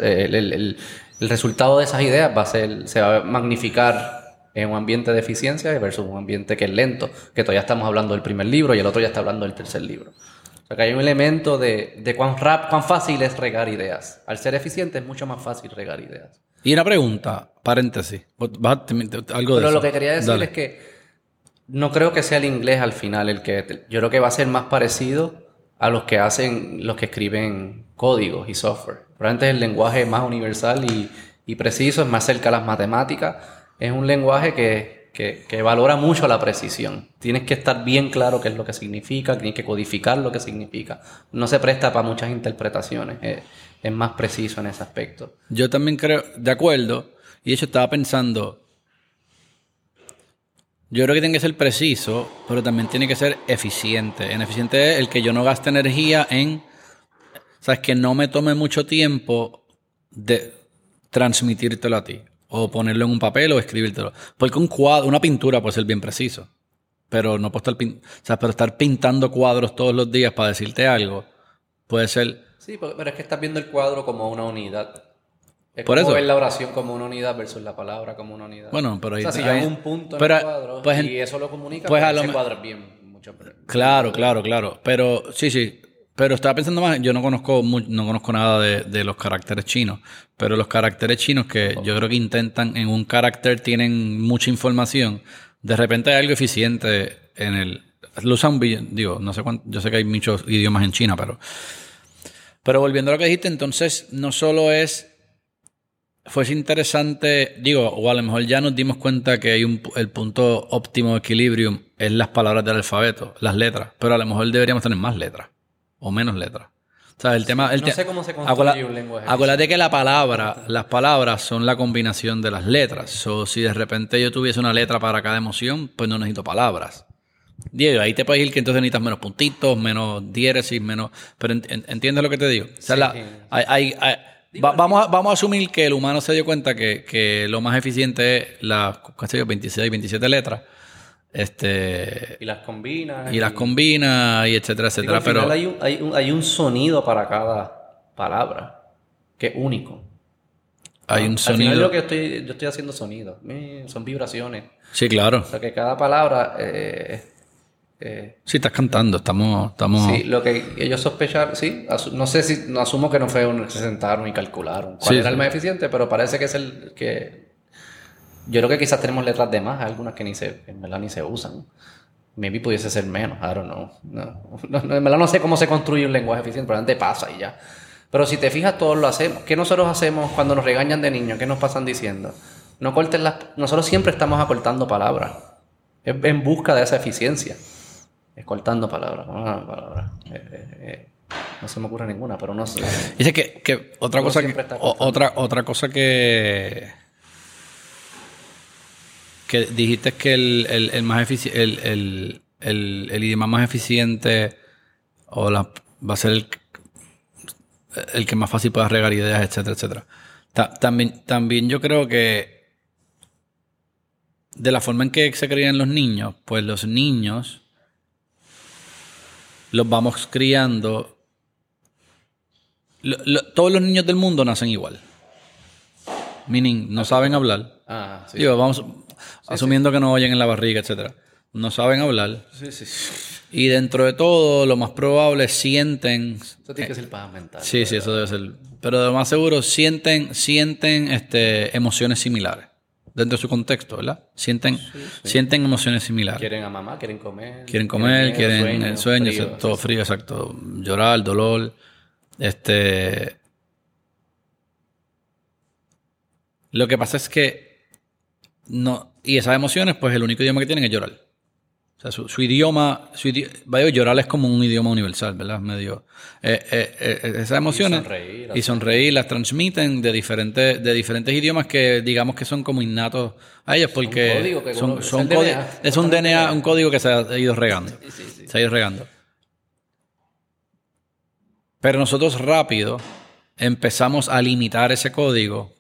el, resultado de esas ideas va a ser, se va a magnificar en un ambiente de eficiencia versus un ambiente que es lento, que todavía estamos hablando del primer libro y el otro ya está hablando del tercer libro. O sea que hay un elemento de, de cuán, rap, cuán fácil es regar ideas. Al ser eficiente es mucho más fácil regar ideas. Y una pregunta, paréntesis, algo de Pero lo que quería decir es que no creo que sea el inglés al final el que... Yo creo que va a ser más parecido a los que hacen, los que escriben códigos y software. Probablemente es el lenguaje más universal y, y preciso, es más cerca a las matemáticas. Es un lenguaje que, que, que, valora mucho la precisión. Tienes que estar bien claro qué es lo que significa, tienes que codificar lo que significa. No se presta para muchas interpretaciones, es, es más preciso en ese aspecto. Yo también creo, de acuerdo, y de hecho estaba pensando, yo creo que tiene que ser preciso, pero también tiene que ser eficiente. En eficiente es el que yo no gaste energía en, sabes, que no me tome mucho tiempo de transmitírtelo a ti, o ponerlo en un papel o escribírtelo. Porque un cuadro, una pintura puede ser bien preciso, pero no puedo estar, pin, o sea, pero estar pintando cuadros todos los días para decirte algo puede ser. Sí, pero es que estás viendo el cuadro como una unidad. Es Por como eso. ver la oración como una unidad versus la palabra como una unidad. Bueno, pero ahí o sea, si ahí- yo hago un punto en pero- el cuadro pues y eso lo comunica, pues pues, a lo ese cuadro es bien mucho. Claro, claro, claro. Pero sí, sí. Pero estaba pensando más, yo no conozco no conozco nada de, de los caracteres chinos, pero los caracteres chinos que yo creo que intentan en un carácter tienen mucha información, de repente hay algo eficiente en el lo usan digo, no sé cuánto, yo sé que hay muchos idiomas en China, pero pero volviendo a lo que dijiste, entonces no solo es fuese interesante, digo, o a lo mejor ya nos dimos cuenta que hay un, el punto óptimo de equilibrio es las palabras del alfabeto, las letras, pero a lo mejor deberíamos tener más letras o menos letras. O sea, el tema... El no te- sé cómo se construye acuérdate- un lenguaje. Acuérdate que la palabra, las palabras son la combinación de las letras. O si de repente yo tuviese una letra para cada emoción, pues no necesito palabras. Diego, ahí te puedes ir que entonces necesitas menos puntitos, menos diéresis, menos... Pero en- en- ¿entiendes lo que te digo? O sea, Sí, la- sí. hay- hay- hay- va- vamos, a, vamos a asumir que el humano se dio cuenta que, que lo más eficiente es las qué sé yo, 26, 27 letras. Este, Y las combina. y las combina y etcétera, etcétera. pero hay un, hay, un, hay un sonido para cada palabra que es único. hay un Al final sonido. yo que estoy, yo estoy haciendo sonido. Eh, Son vibraciones. Sí, claro. O sea que cada palabra. eh, eh, Sí, estás cantando, estamos, estamos. Sí, lo que ellos sospechar, sí, no sé si, no asumo que no fue un, se sentaron y calcularon cuál Sí, era el sí. más eficiente, pero parece que es el que, yo creo que quizás tenemos letras de más, algunas que ni se, en verdad ni se usan. Maybe pudiese ser menos, I don't know. No, no, no, en verdad no sé cómo se construye un lenguaje eficiente, probablemente pasa y ya. Pero si te fijas, todos lo hacemos. ¿Qué nosotros hacemos cuando nos regañan de niños? ¿Qué nos pasan diciendo? No corten las... Nosotros siempre estamos acortando palabras. En busca de esa eficiencia. Es cortando palabras. palabras. Eh, eh, eh, no se me ocurre ninguna, pero no sé. Dice que, que otra Uno cosa que, otra, otra cosa que que dijiste que el, el, el más el, el, idioma más eficiente o la, va a ser el, el que más fácil pueda regar ideas, etcétera, etcétera. Ta- también, también yo creo que de la forma en que se crían los niños, pues los niños los vamos criando. Lo- lo- todos los niños del mundo nacen igual. Meaning, no saben hablar. Ah, sí. Digo, vamos asumiendo que no oyen en la barriga, etcétera. No saben hablar. Sí, sí. Y dentro de todo, lo más probable sienten. Eso tiene que ser paz mental. Sí, sí, eso debe ser. Pero de lo más seguro, sienten, sienten este, emociones similares. Dentro de su contexto, ¿verdad? Sienten, sienten emociones similares. Quieren a mamá, quieren comer. Quieren comer, quieren el sueño, frío, todo frío, exacto. Llorar, dolor. Este. Lo que pasa es que no. Y esas emociones, pues el único idioma que tienen es llorar. O sea, su, su idioma, su idi- vaya, llorar es como un idioma universal, ¿verdad? Medio. eh, eh, eh, esas emociones. sonreír, y sonreír, las transmiten de diferentes, de diferentes idiomas que digamos que son como innatos a ellas porque código que son, es son DNA, es un DNA, un código que se ha ido regando. Sí, sí, sí. Se ha ido regando. Pero nosotros rápido empezamos a limitar ese código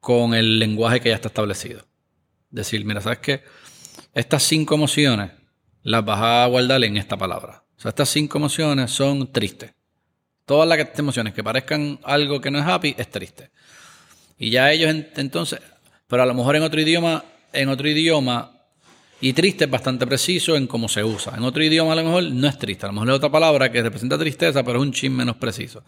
con el lenguaje que ya está establecido. Decir, mira, ¿sabes qué? Estas cinco emociones las vas a guardar en esta palabra. O sea, estas cinco emociones son tristes. Todas las emociones que parezcan algo que no es happy es triste. Y ya ellos en- entonces, pero a lo mejor en otro idioma, en otro idioma, y triste es bastante preciso en cómo se usa. En otro idioma a lo mejor no es triste, a lo mejor es otra palabra que representa tristeza, pero es un chin menos preciso.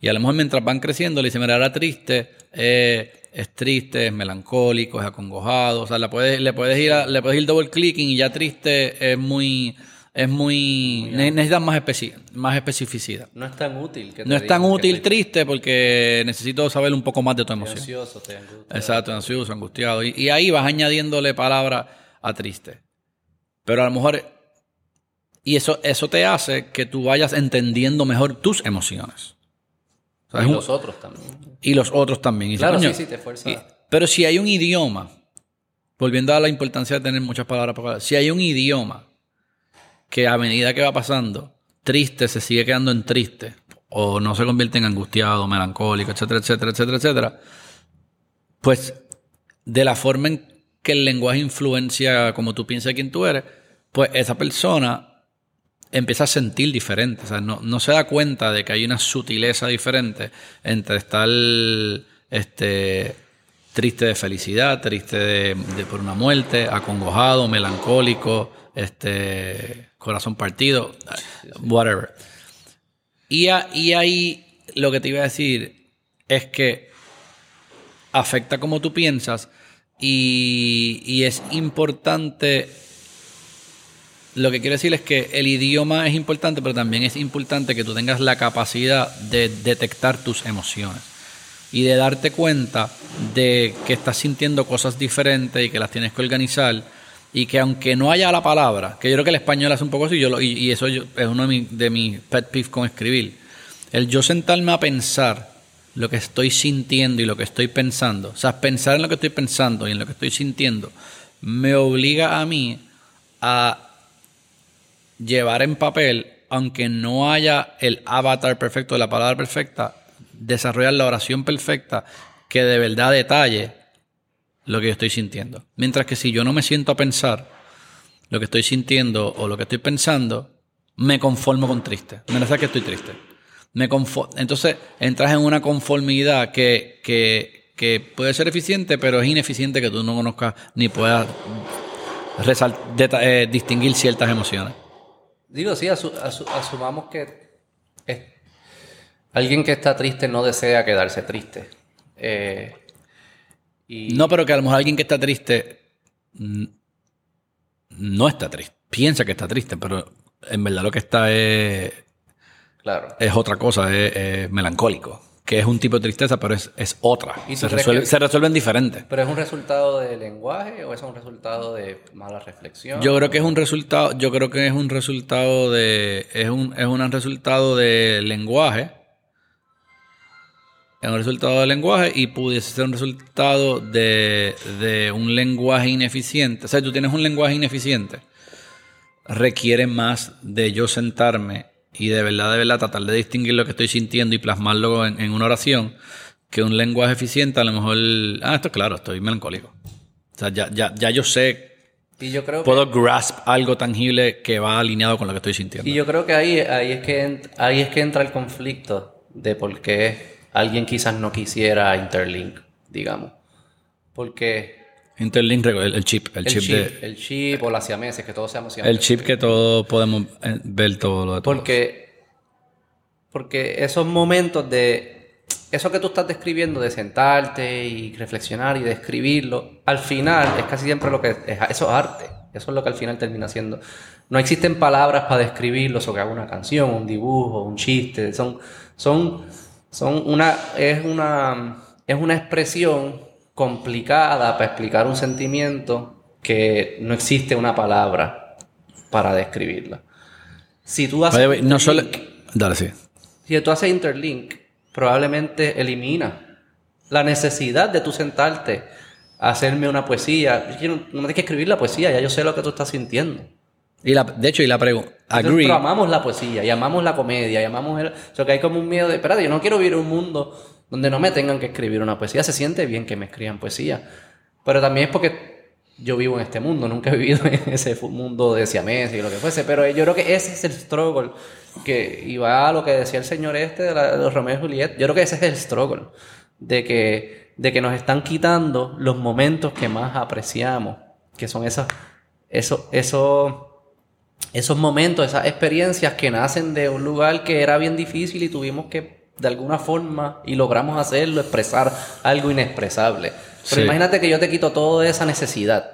Y a lo mejor mientras van creciendo le dicen, mira, era triste, eh, es triste, es melancólico, es acongojado. O sea, le puedes, le puedes ir a- le puedes ir double clicking y ya triste es muy, es muy, ne- necesitas más, especi- más especificidad. No es tan útil. Que No es tan útil triste porque necesito saber un poco más de tu emoción. ansioso, te angustia. Exacto, ansioso, angustiado. Y, y ahí vas añadiéndole palabra a triste. Pero a lo mejor, y eso, eso te hace que tú vayas entendiendo mejor tus emociones. O sea, es Y un- los otros también. y los otros también. Y Claro, "Coño, sí, sí, te fuerza. y- pero si hay un idioma, volviendo a la importancia de tener muchas palabras para hablar, si hay un idioma que a medida que va pasando, triste se sigue quedando en triste, o no se convierte en angustiado, melancólico, etcétera, etcétera, etcétera, etcétera, pues de la forma en que el lenguaje influencia como tú piensas quién tú eres, pues esa persona empieza a sentir diferente. O sea, no, no se da cuenta de que hay una sutileza diferente entre estar este, triste de felicidad, triste de, de por una muerte, acongojado, melancólico, este, corazón partido, whatever. Y, a- ahí lo que te iba a decir es que afecta como tú piensas y es importante lo que quiero decir es que el idioma es importante, pero también es importante que tú tengas la capacidad de detectar tus emociones y de darte cuenta de que estás sintiendo cosas diferentes y que las tienes que organizar y que aunque no haya la palabra, que yo creo que el español hace un poco y, y eso yo- es uno de, mi- de mis pet peeves con escribir, el yo sentarme a pensar lo que estoy sintiendo y lo que estoy pensando, o sea, pensar en lo que estoy pensando y en lo que estoy sintiendo, me obliga a mí a llevar en papel, aunque no haya el avatar perfecto la palabra perfecta, desarrollar la oración perfecta que de verdad detalle lo que yo estoy sintiendo. Mientras que si yo no me siento a pensar lo que estoy sintiendo o lo que estoy pensando, me conformo con triste. Me parece que estoy triste. Me Entonces entras en una conformidad que, que, que puede ser eficiente, pero es ineficiente que tú no conozcas ni puedas eh, distinguir ciertas emociones. Digo, sí, asu- asu- asumamos que es- alguien que está triste no desea quedarse triste. Eh, y No, pero que a lo mejor alguien que está triste no está triste. Piensa que está triste, pero en verdad lo que está es, claro. es otra cosa, es, es melancólico. Que es un tipo de tristeza, pero es, es otra. ¿Y tú Se, crees resuelve- que- se resuelven diferentes. ¿Pero es un resultado de lenguaje o es un resultado de mala reflexión? Yo creo que es un resultado, yo creo que es un resultado de, es un, es un resultado de lenguaje. Es un resultado de lenguaje y pudiese ser un resultado de, de un lenguaje ineficiente. O sea, tú tienes un lenguaje ineficiente. Requiere más de yo sentarme y de verdad, de verdad, tratar de distinguir lo que estoy sintiendo y plasmarlo en, en una oración que un lenguaje eficiente a lo mejor, ah, esto es claro, estoy melancólico. O sea, ya, ya, ya yo sé Y yo creo que puedo grasp algo tangible que va alineado con lo que estoy sintiendo. Y yo creo que ahí, ahí, es que ahí es que entra el conflicto de por qué alguien quizás no quisiera Interlink, digamos. Porque Interlink, el, el chip, el, el chip, chip, de, el chip o las siameses, que todos seamos el siameses. chip que todos podemos eh, ver todo lo de todo. Porque, porque esos momentos de... Eso que tú estás describiendo de sentarte y reflexionar y describirlo, al final es casi siempre lo que... Es, eso es arte. Eso es lo que al final termina siendo. No existen palabras para describirlo, o que haga una canción, un dibujo, un chiste. Son, son, son una... Es una... Es una expresión complicada para explicar un sentimiento que no existe una palabra para describirla. Si tú haces... No solo... interlink- Dale, sí. si tú haces interlink, probablemente elimina la necesidad de tú sentarte a hacerme una poesía. Yo no, no me tienes que escribir la poesía, ya yo sé lo que tú estás sintiendo. Y la, de hecho, y la pregunta, Pero amamos la poesía, y amamos la comedia, y amamos el... O sea, que hay como un miedo de, espérate, yo no quiero vivir un mundo donde no me tengan que escribir una poesía. Se siente bien que me escriban poesía. Pero también es porque yo vivo en este mundo, nunca he vivido en ese mundo de siamés y lo que fuese. Pero yo creo que ese es el struggle. Que, va a lo que decía el señor este de, los Romeo y Juliet. Yo creo que ese es el struggle. De que, de que nos están quitando los momentos que más apreciamos. Que son esas, eso, eso, esos momentos, esas experiencias que nacen de un lugar que era bien difícil y tuvimos que de alguna forma y logramos hacerlo, expresar algo inexpresable. Pero Sí. imagínate que yo te quito toda esa necesidad.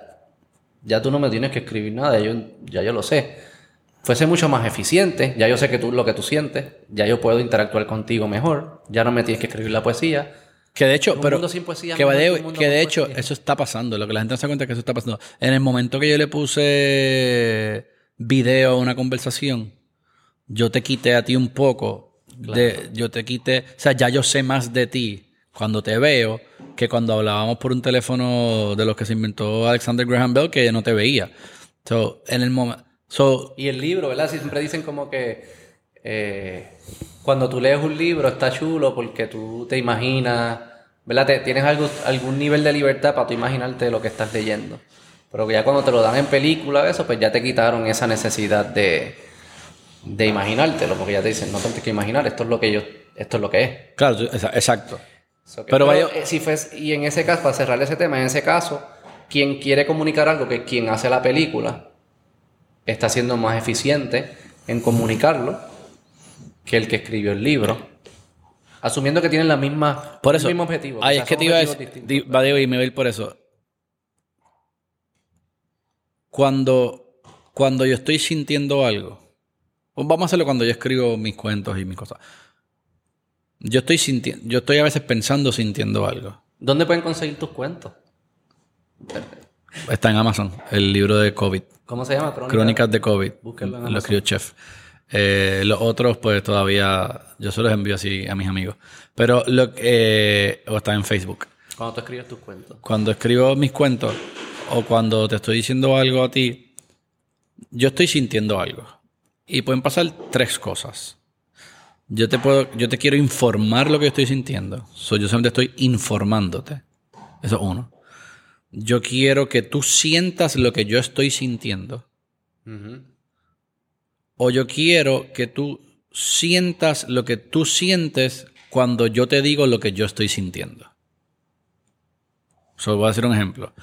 Ya tú no me tienes que escribir nada, yo, ya yo lo sé. Fuese mucho más eficiente, ya yo sé que tú lo que tú sientes, ya yo puedo interactuar contigo mejor, ya no me tienes que escribir la poesía. Que de hecho, pero poesía que, de, que de hecho poesía. eso está pasando. Lo que la gente no se da cuenta es que eso está pasando. En el momento que yo le puse video a una conversación, yo te quité a ti un poco. De, yo te quité, o sea, ya yo sé más de ti cuando te veo que cuando hablábamos por un teléfono de los que se inventó Alexander Graham Bell que no te veía. So, en el momento, so, Y el libro, ¿verdad? Siempre dicen como que eh, cuando tú lees un libro está chulo porque tú te imaginas, ¿verdad? Te- tienes algo, algún nivel de libertad para tú imaginarte lo que estás leyendo. Pero que ya cuando te lo dan en película, eso, pues ya te quitaron esa necesidad de, de imaginártelo, porque ya te dicen, no tienes que imaginar, esto es lo que yo, esto es lo que es. claro, exacto. So que- Pero vaya- eh, si fues- y en ese caso, para cerrar ese tema, en ese caso, quien quiere comunicar algo, que quien hace la película, está siendo más eficiente en comunicarlo que el que escribió el libro. Asumiendo que tienen la misma, Por eso. el mismo objetivo. Ay, es que te iba a decir. va, y me voy a ir por eso. Cuando, cuando yo estoy sintiendo algo, vamos a hacerlo cuando yo escribo mis cuentos y mis cosas. Yo estoy sintiendo, yo estoy a veces pensando sintiendo algo. ¿Dónde pueden conseguir tus cuentos? Está en Amazon, el libro de COVID. ¿Cómo se llama? Crónica. Crónicas de COVID. Búsquenlo en Lo escribió Chef. Eh, los otros, pues todavía yo se los envío así a mis amigos. Pero lo que. o está en Facebook. Cuando tú escribes tus cuentos. Cuando escribo mis cuentos o cuando te estoy diciendo algo a ti, yo estoy sintiendo algo. Y pueden pasar tres cosas. Yo te puedo, yo te quiero informar lo que estoy sintiendo. So, yo solamente estoy informándote. Eso es uno. Yo quiero que tú sientas lo que yo estoy sintiendo. O yo quiero que tú sientas lo que tú sientes cuando yo te digo lo que yo estoy sintiendo. Solo voy a hacer un ejemplo.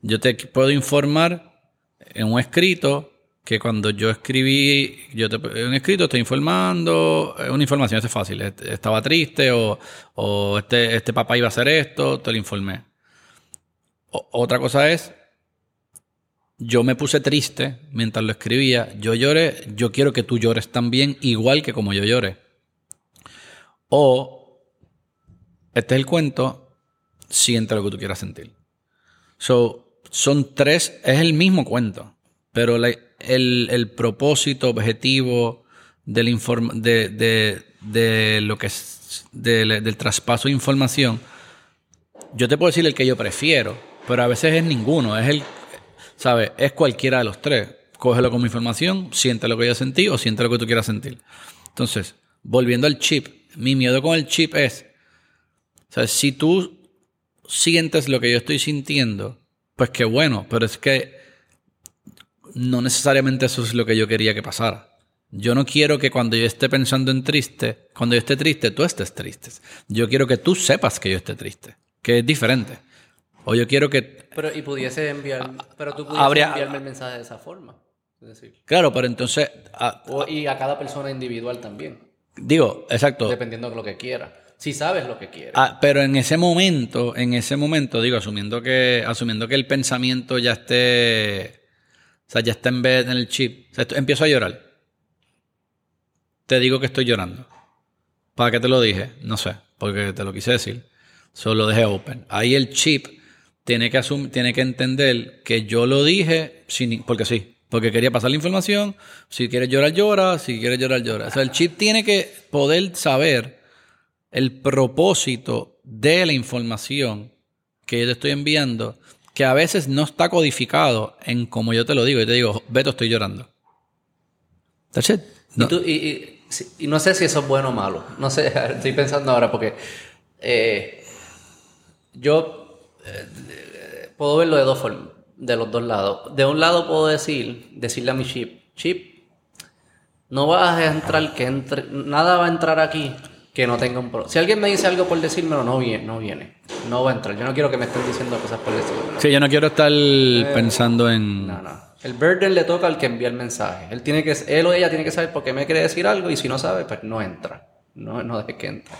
Yo te puedo informar en un escrito que cuando yo escribí, yo te, un escrito estoy informando, es una información, eso es fácil. est- Estaba triste o, o este, este papá iba a hacer esto, te lo informé. Otra cosa es, yo me puse triste mientras lo escribía, yo lloré, yo quiero que tú llores también, igual que como yo lloré. O, este es el cuento, siente lo que tú quieras sentir. So, son tres, es el mismo cuento, pero la- el, propósito, objetivo del, inform- de, de- de lo que es, de- del traspaso de información, yo te puedo decir el que yo prefiero, pero a veces es ninguno, es el, ¿sabes? Es cualquiera de los tres. Cógelo como información, siente lo que yo sentí o siente lo que tú quieras sentir. Entonces, volviendo al chip, mi miedo con el chip es. Si tú sientes lo que yo estoy sintiendo, pues qué bueno, pero es que no necesariamente eso es lo que yo quería que pasara. Yo no quiero que cuando yo esté pensando en triste, cuando yo esté triste, tú estés triste. Yo quiero que tú sepas que yo esté triste, que es diferente. O yo quiero que... Pero, y pudiese enviar, pero tú pudieses Habría- enviarme el mensaje de esa forma. Es decir, Claro, pero entonces... o- y a cada persona individual también, digo, exacto. dependiendo de lo que quiera. Si sabes lo que quieres. Ah, pero en ese momento, en ese momento, digo, asumiendo que, asumiendo que el pensamiento ya esté, sea, ya está en vez en el chip, o sea, esto- empiezo a llorar. Te digo que estoy llorando. ¿Para qué te lo dije? No sé, porque te lo quise decir. Solo dejé open. Ahí el chip tiene que tiene que entender que yo lo dije sin, porque sí, porque quería pasar la información. Si quieres llorar, llora. Si quieres llorar, llora. O sea, el chip tiene que poder saber el propósito de la información que yo te estoy enviando, que a veces no está codificado en como yo te lo digo. Yo te digo, Beto, estoy llorando. That's it. No. Y, tú- y- y- si- y no sé si eso es bueno o malo. No sé, estoy pensando ahora porque eh, yo eh, puedo verlo de dos formas, de los dos lados. De un lado puedo decir, decirle a mi chip, chip, no vas a entrar, que entre, nada va a entrar aquí que no tenga un pro. Si alguien me dice algo por decírmelo, no viene, no viene, no va a entrar. Yo no quiero que me estén diciendo cosas por decírmelo. Sí, yo no quiero estar pensando en... No, no. El burden le toca al que envía el mensaje. Él, tiene que, él o ella tiene que saber por qué me quiere decir algo y si no sabe, pues no entra. No, no dejes que entre.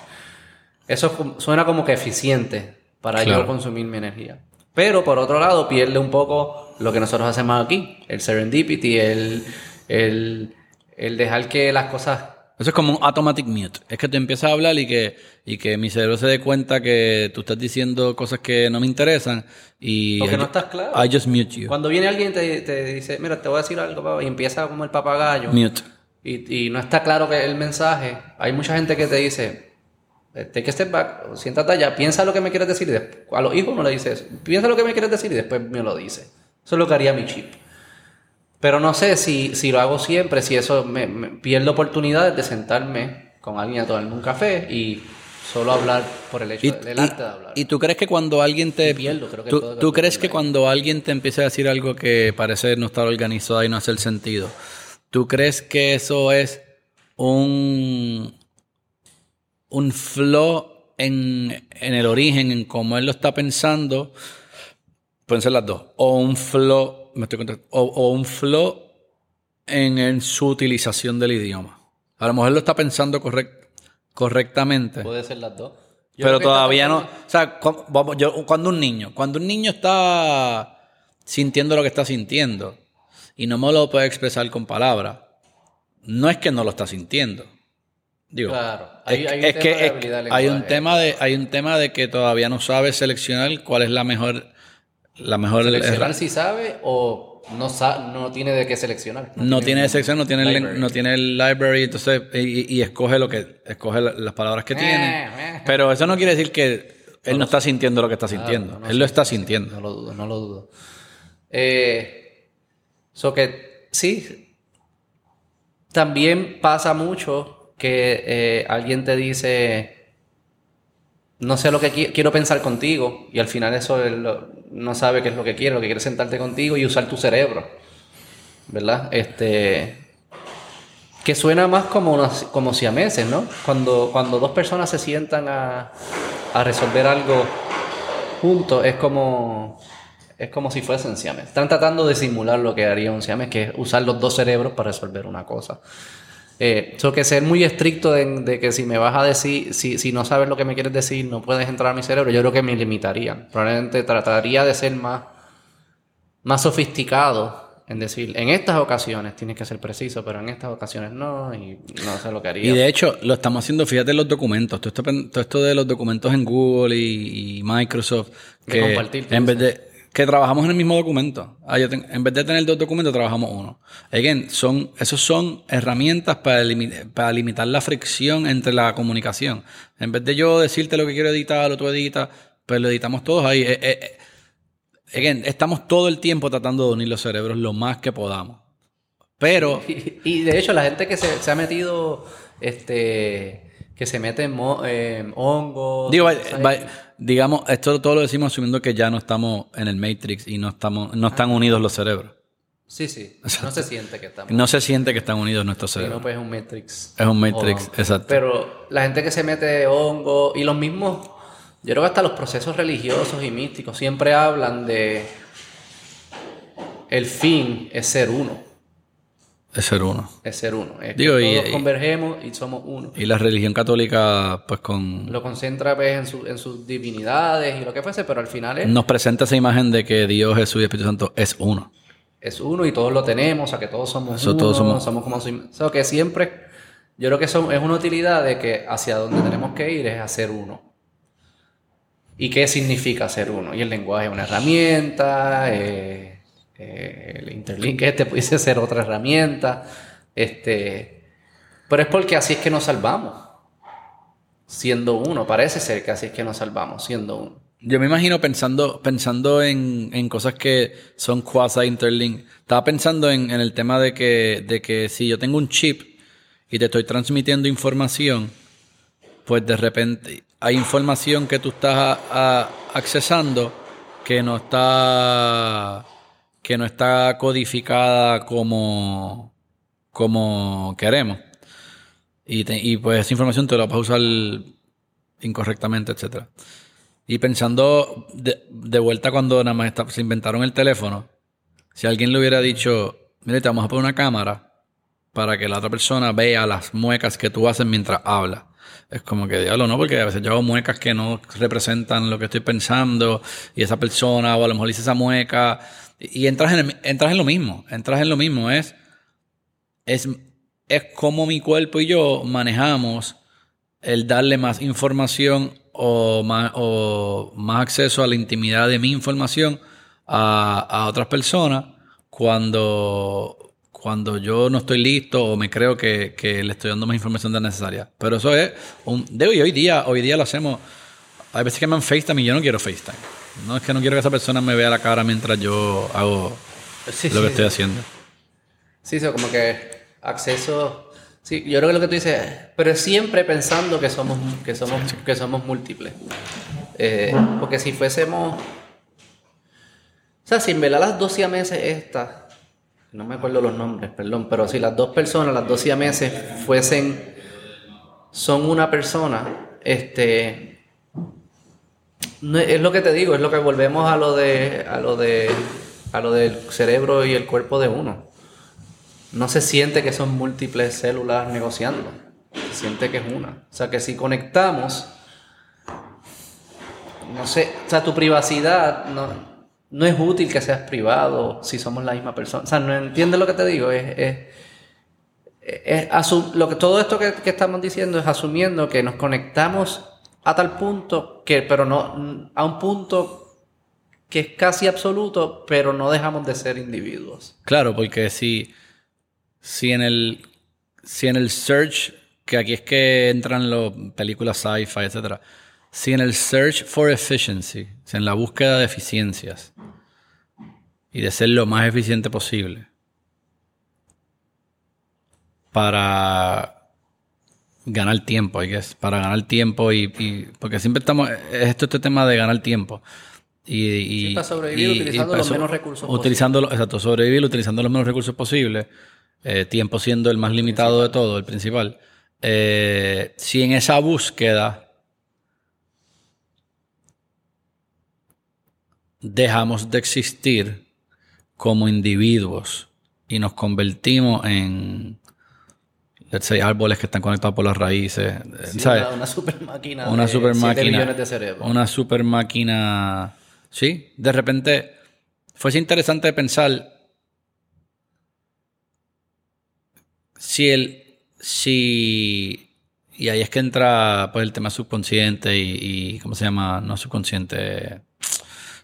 Eso suena como que eficiente para Claro. yo consumir mi energía. Pero por otro lado, pierde un poco lo que nosotros hacemos aquí: el serendipity, el, el, el dejar que las cosas. Eso es como un automatic mute. Es que tú empiezas a hablar y que, y que mi cerebro se dé cuenta que tú estás diciendo cosas que no me interesan y... Porque I no estás claro. I just mute you. Cuando viene alguien y te, te dice, mira, te voy a decir algo, papá", y empieza como el papagayo. Mute. y, y no está claro que el mensaje, hay mucha gente que te dice, eh, take a step back, siéntate allá, piensa lo que me quieres decir y después, a los hijos no le dices, piensa lo que me quieres decir y después me lo dice. Eso es lo que haría mi chip. Pero no sé si, si lo hago siempre, si eso me, me- pierdo oportunidades de sentarme con alguien a tomarme un café y solo hablar por el hecho Y, del arte de hablar. y tú crees que cuando alguien te... Pierdo, creo que tú, todo- tú todo crees que cuando alguien te empieza a decir algo que parece no estar organizado y no hacer sentido, ¿tú crees que eso es un... un flow en, en el origen, en cómo él lo está pensando? Pueden ser las dos. O un flow... Me estoy. O, o un flow en, en su utilización del idioma. A lo mejor lo está pensando correct- correctamente. Puede ser las dos. Yo Pero todavía no. O sea, cu- vamos, yo- cuando un niño, cuando un niño está sintiendo lo que está sintiendo y no me lo puede expresar con palabras, no es que no lo está sintiendo. Digo, Claro. es, Hay- un es tema que de es- habilidad del hay un tema de hay un tema de que todavía no sabe seleccionar cuál es la mejor la mejor seleccionar si sabe o no, sa- no tiene de qué seleccionar. no tiene selección, no tiene el, library. no tiene el library, entonces y, y escoge lo que escoge la- las palabras que tiene. eh. Pero eso no quiere decir que él no está sintiendo lo que está sintiendo. no, no, él lo está sintiendo. No lo dudo, no lo dudo. Eh, so que sí, también pasa mucho que eh, alguien te dice, no sé lo que qui- quiero pensar contigo, y al final eso no sabe qué es lo que quiere, lo que quiere es sentarte contigo y usar tu cerebro, ¿verdad? Este, que suena más como, unos- como siameses, ¿no? Cuando, cuando dos personas se sientan a, a resolver algo juntos, es como, es como si fuesen siames. Están tratando de simular lo que haría un siames, que es usar los dos cerebros para resolver una cosa. Eh, so que ser muy estricto de, de que si me vas a decir, si, si no sabes lo que me quieres decir, no puedes entrar a mi cerebro, yo creo que me limitarían. Probablemente trataría de ser más, más sofisticado en decir, en estas ocasiones tienes que ser preciso, pero en estas ocasiones no, y no sé lo que haría. Y de hecho, lo estamos haciendo, fíjate en los documentos. Todo esto, todo esto de los documentos en Google y, y Microsoft. De Que compartir, tú en vez de que trabajamos en el mismo documento. Ah, yo en vez de tener dos documentos, trabajamos uno. Again, son, esos son herramientas para, limi- para limitar la fricción entre la comunicación. En vez de yo decirte lo que quiero editar, lo tú editas, pues lo editamos todos ahí. Eh, eh, eh, again, estamos todo el tiempo tratando de unir los cerebros lo más que podamos. Pero Y, y de hecho, la gente que se, se ha metido, este, que se mete en mo- eh, hongos. Digo, ahí. va- digamos, esto todo lo decimos asumiendo que ya no estamos en el Matrix y no estamos, no están unidos los cerebros. Sí, sí. No se siente que estamos. No se siente que están unidos nuestros Si no, cerebros. pues es un Matrix. Es un Matrix, exacto. Pero la gente que se mete hongo y los mismos, yo creo que hasta los procesos religiosos y místicos siempre hablan de el fin es ser uno, Es ser uno. es ser uno. Es Digo, que y- todos convergemos y somos uno. Y la religión católica, pues con. Lo concentra pues, en, su- en sus divinidades y lo que fuese, pero al final es, Nos presenta esa imagen de que Dios, Jesús y Espíritu Santo es uno. es uno y todos lo tenemos, o sea que todos somos Eso, uno, todos somos- somos como... O sea que siempre, yo creo que son- es una utilidad de que hacia donde tenemos que ir es hacer uno. ¿Y qué significa ser uno? Y el lenguaje es una herramienta, eh, eh, el interlink este pudiese ser otra herramienta, este, pero es porque así es que nos salvamos, siendo uno, parece ser que así es que nos salvamos, siendo uno. Yo me imagino pensando, pensando en, en cosas que son quasi interlink. Estaba pensando en, el tema de que, de que si yo tengo un chip y te estoy transmitiendo información, pues de repente hay información que tú estás accesando que no está que no está codificada como como queremos. Y, te- y pues esa información te la vas a usar incorrectamente etcétera. Y pensando de, de vuelta cuando nada más se inventaron el teléfono si alguien le hubiera dicho mire te vamos a poner una cámara para que la otra persona vea las muecas que tú haces mientras hablas Es como que, diablo, no, porque a veces yo hago muecas que no representan lo que estoy pensando y esa persona, o a lo mejor dice esa mueca, y, entras, en entras en lo mismo, entras en lo mismo, es, es, es como mi cuerpo y yo manejamos el darle más información o más, o más acceso a la intimidad de mi información a, a otras personas cuando, cuando yo no estoy listo o me creo que, que le estoy dando más información de necesaria. Pero eso es un... De hoy, hoy día, hoy día lo hacemos... Hay veces que me han FaceTime y yo no quiero FaceTime. No es que no quiero que esa persona me vea la cara mientras yo hago lo que estoy haciendo. Sí, eso como que acceso... Sí, yo creo que lo que tú dices, pero siempre pensando que somos, que somos, que somos múltiples. Eh, porque si fuésemos o sea, si en verdad las dos siameses estas, no me acuerdo los nombres, perdón, pero si las dos personas, las dos siameses fuesen, son una persona, este, es lo que te digo, es lo que volvemos a lo de, a lo de, a lo del cerebro y el cuerpo de uno. No se siente que son múltiples células negociando, se siente que es una. O sea, que si conectamos, no sé, o sea, tu privacidad, no, no es útil que seas privado si somos la misma persona. O sea, no entiendes lo que te digo. Es, lo que, todo esto que, estamos diciendo es asumiendo que nos conectamos a tal punto que, pero no, a un punto que es casi absoluto, pero no dejamos de ser individuos. Claro, porque si, si en el, si en el search, que aquí es que entran las películas sci-fi, etcétera si en el search for efficiency, si en la búsqueda de eficiencias y de ser lo más eficiente posible para ganar tiempo, I guess, para ganar tiempo y, porque siempre estamos, es esto este tema de ganar tiempo. Y, y para sobrevivir utilizando los menos recursos utilizando posibles. Exacto, sobrevivir utilizando los menos recursos posibles, eh, tiempo siendo el más limitado de todo, el principal. Eh, si en esa búsqueda dejamos de existir como individuos y nos convertimos en, let's say, árboles que están conectados por las raíces. Una, super máquina. Una super máquina. de. Una super máquina. Sí, de repente fuese interesante pensar si el. Si. Y ahí es que entra pues, el tema subconsciente y, y ¿Cómo se llama? No subconsciente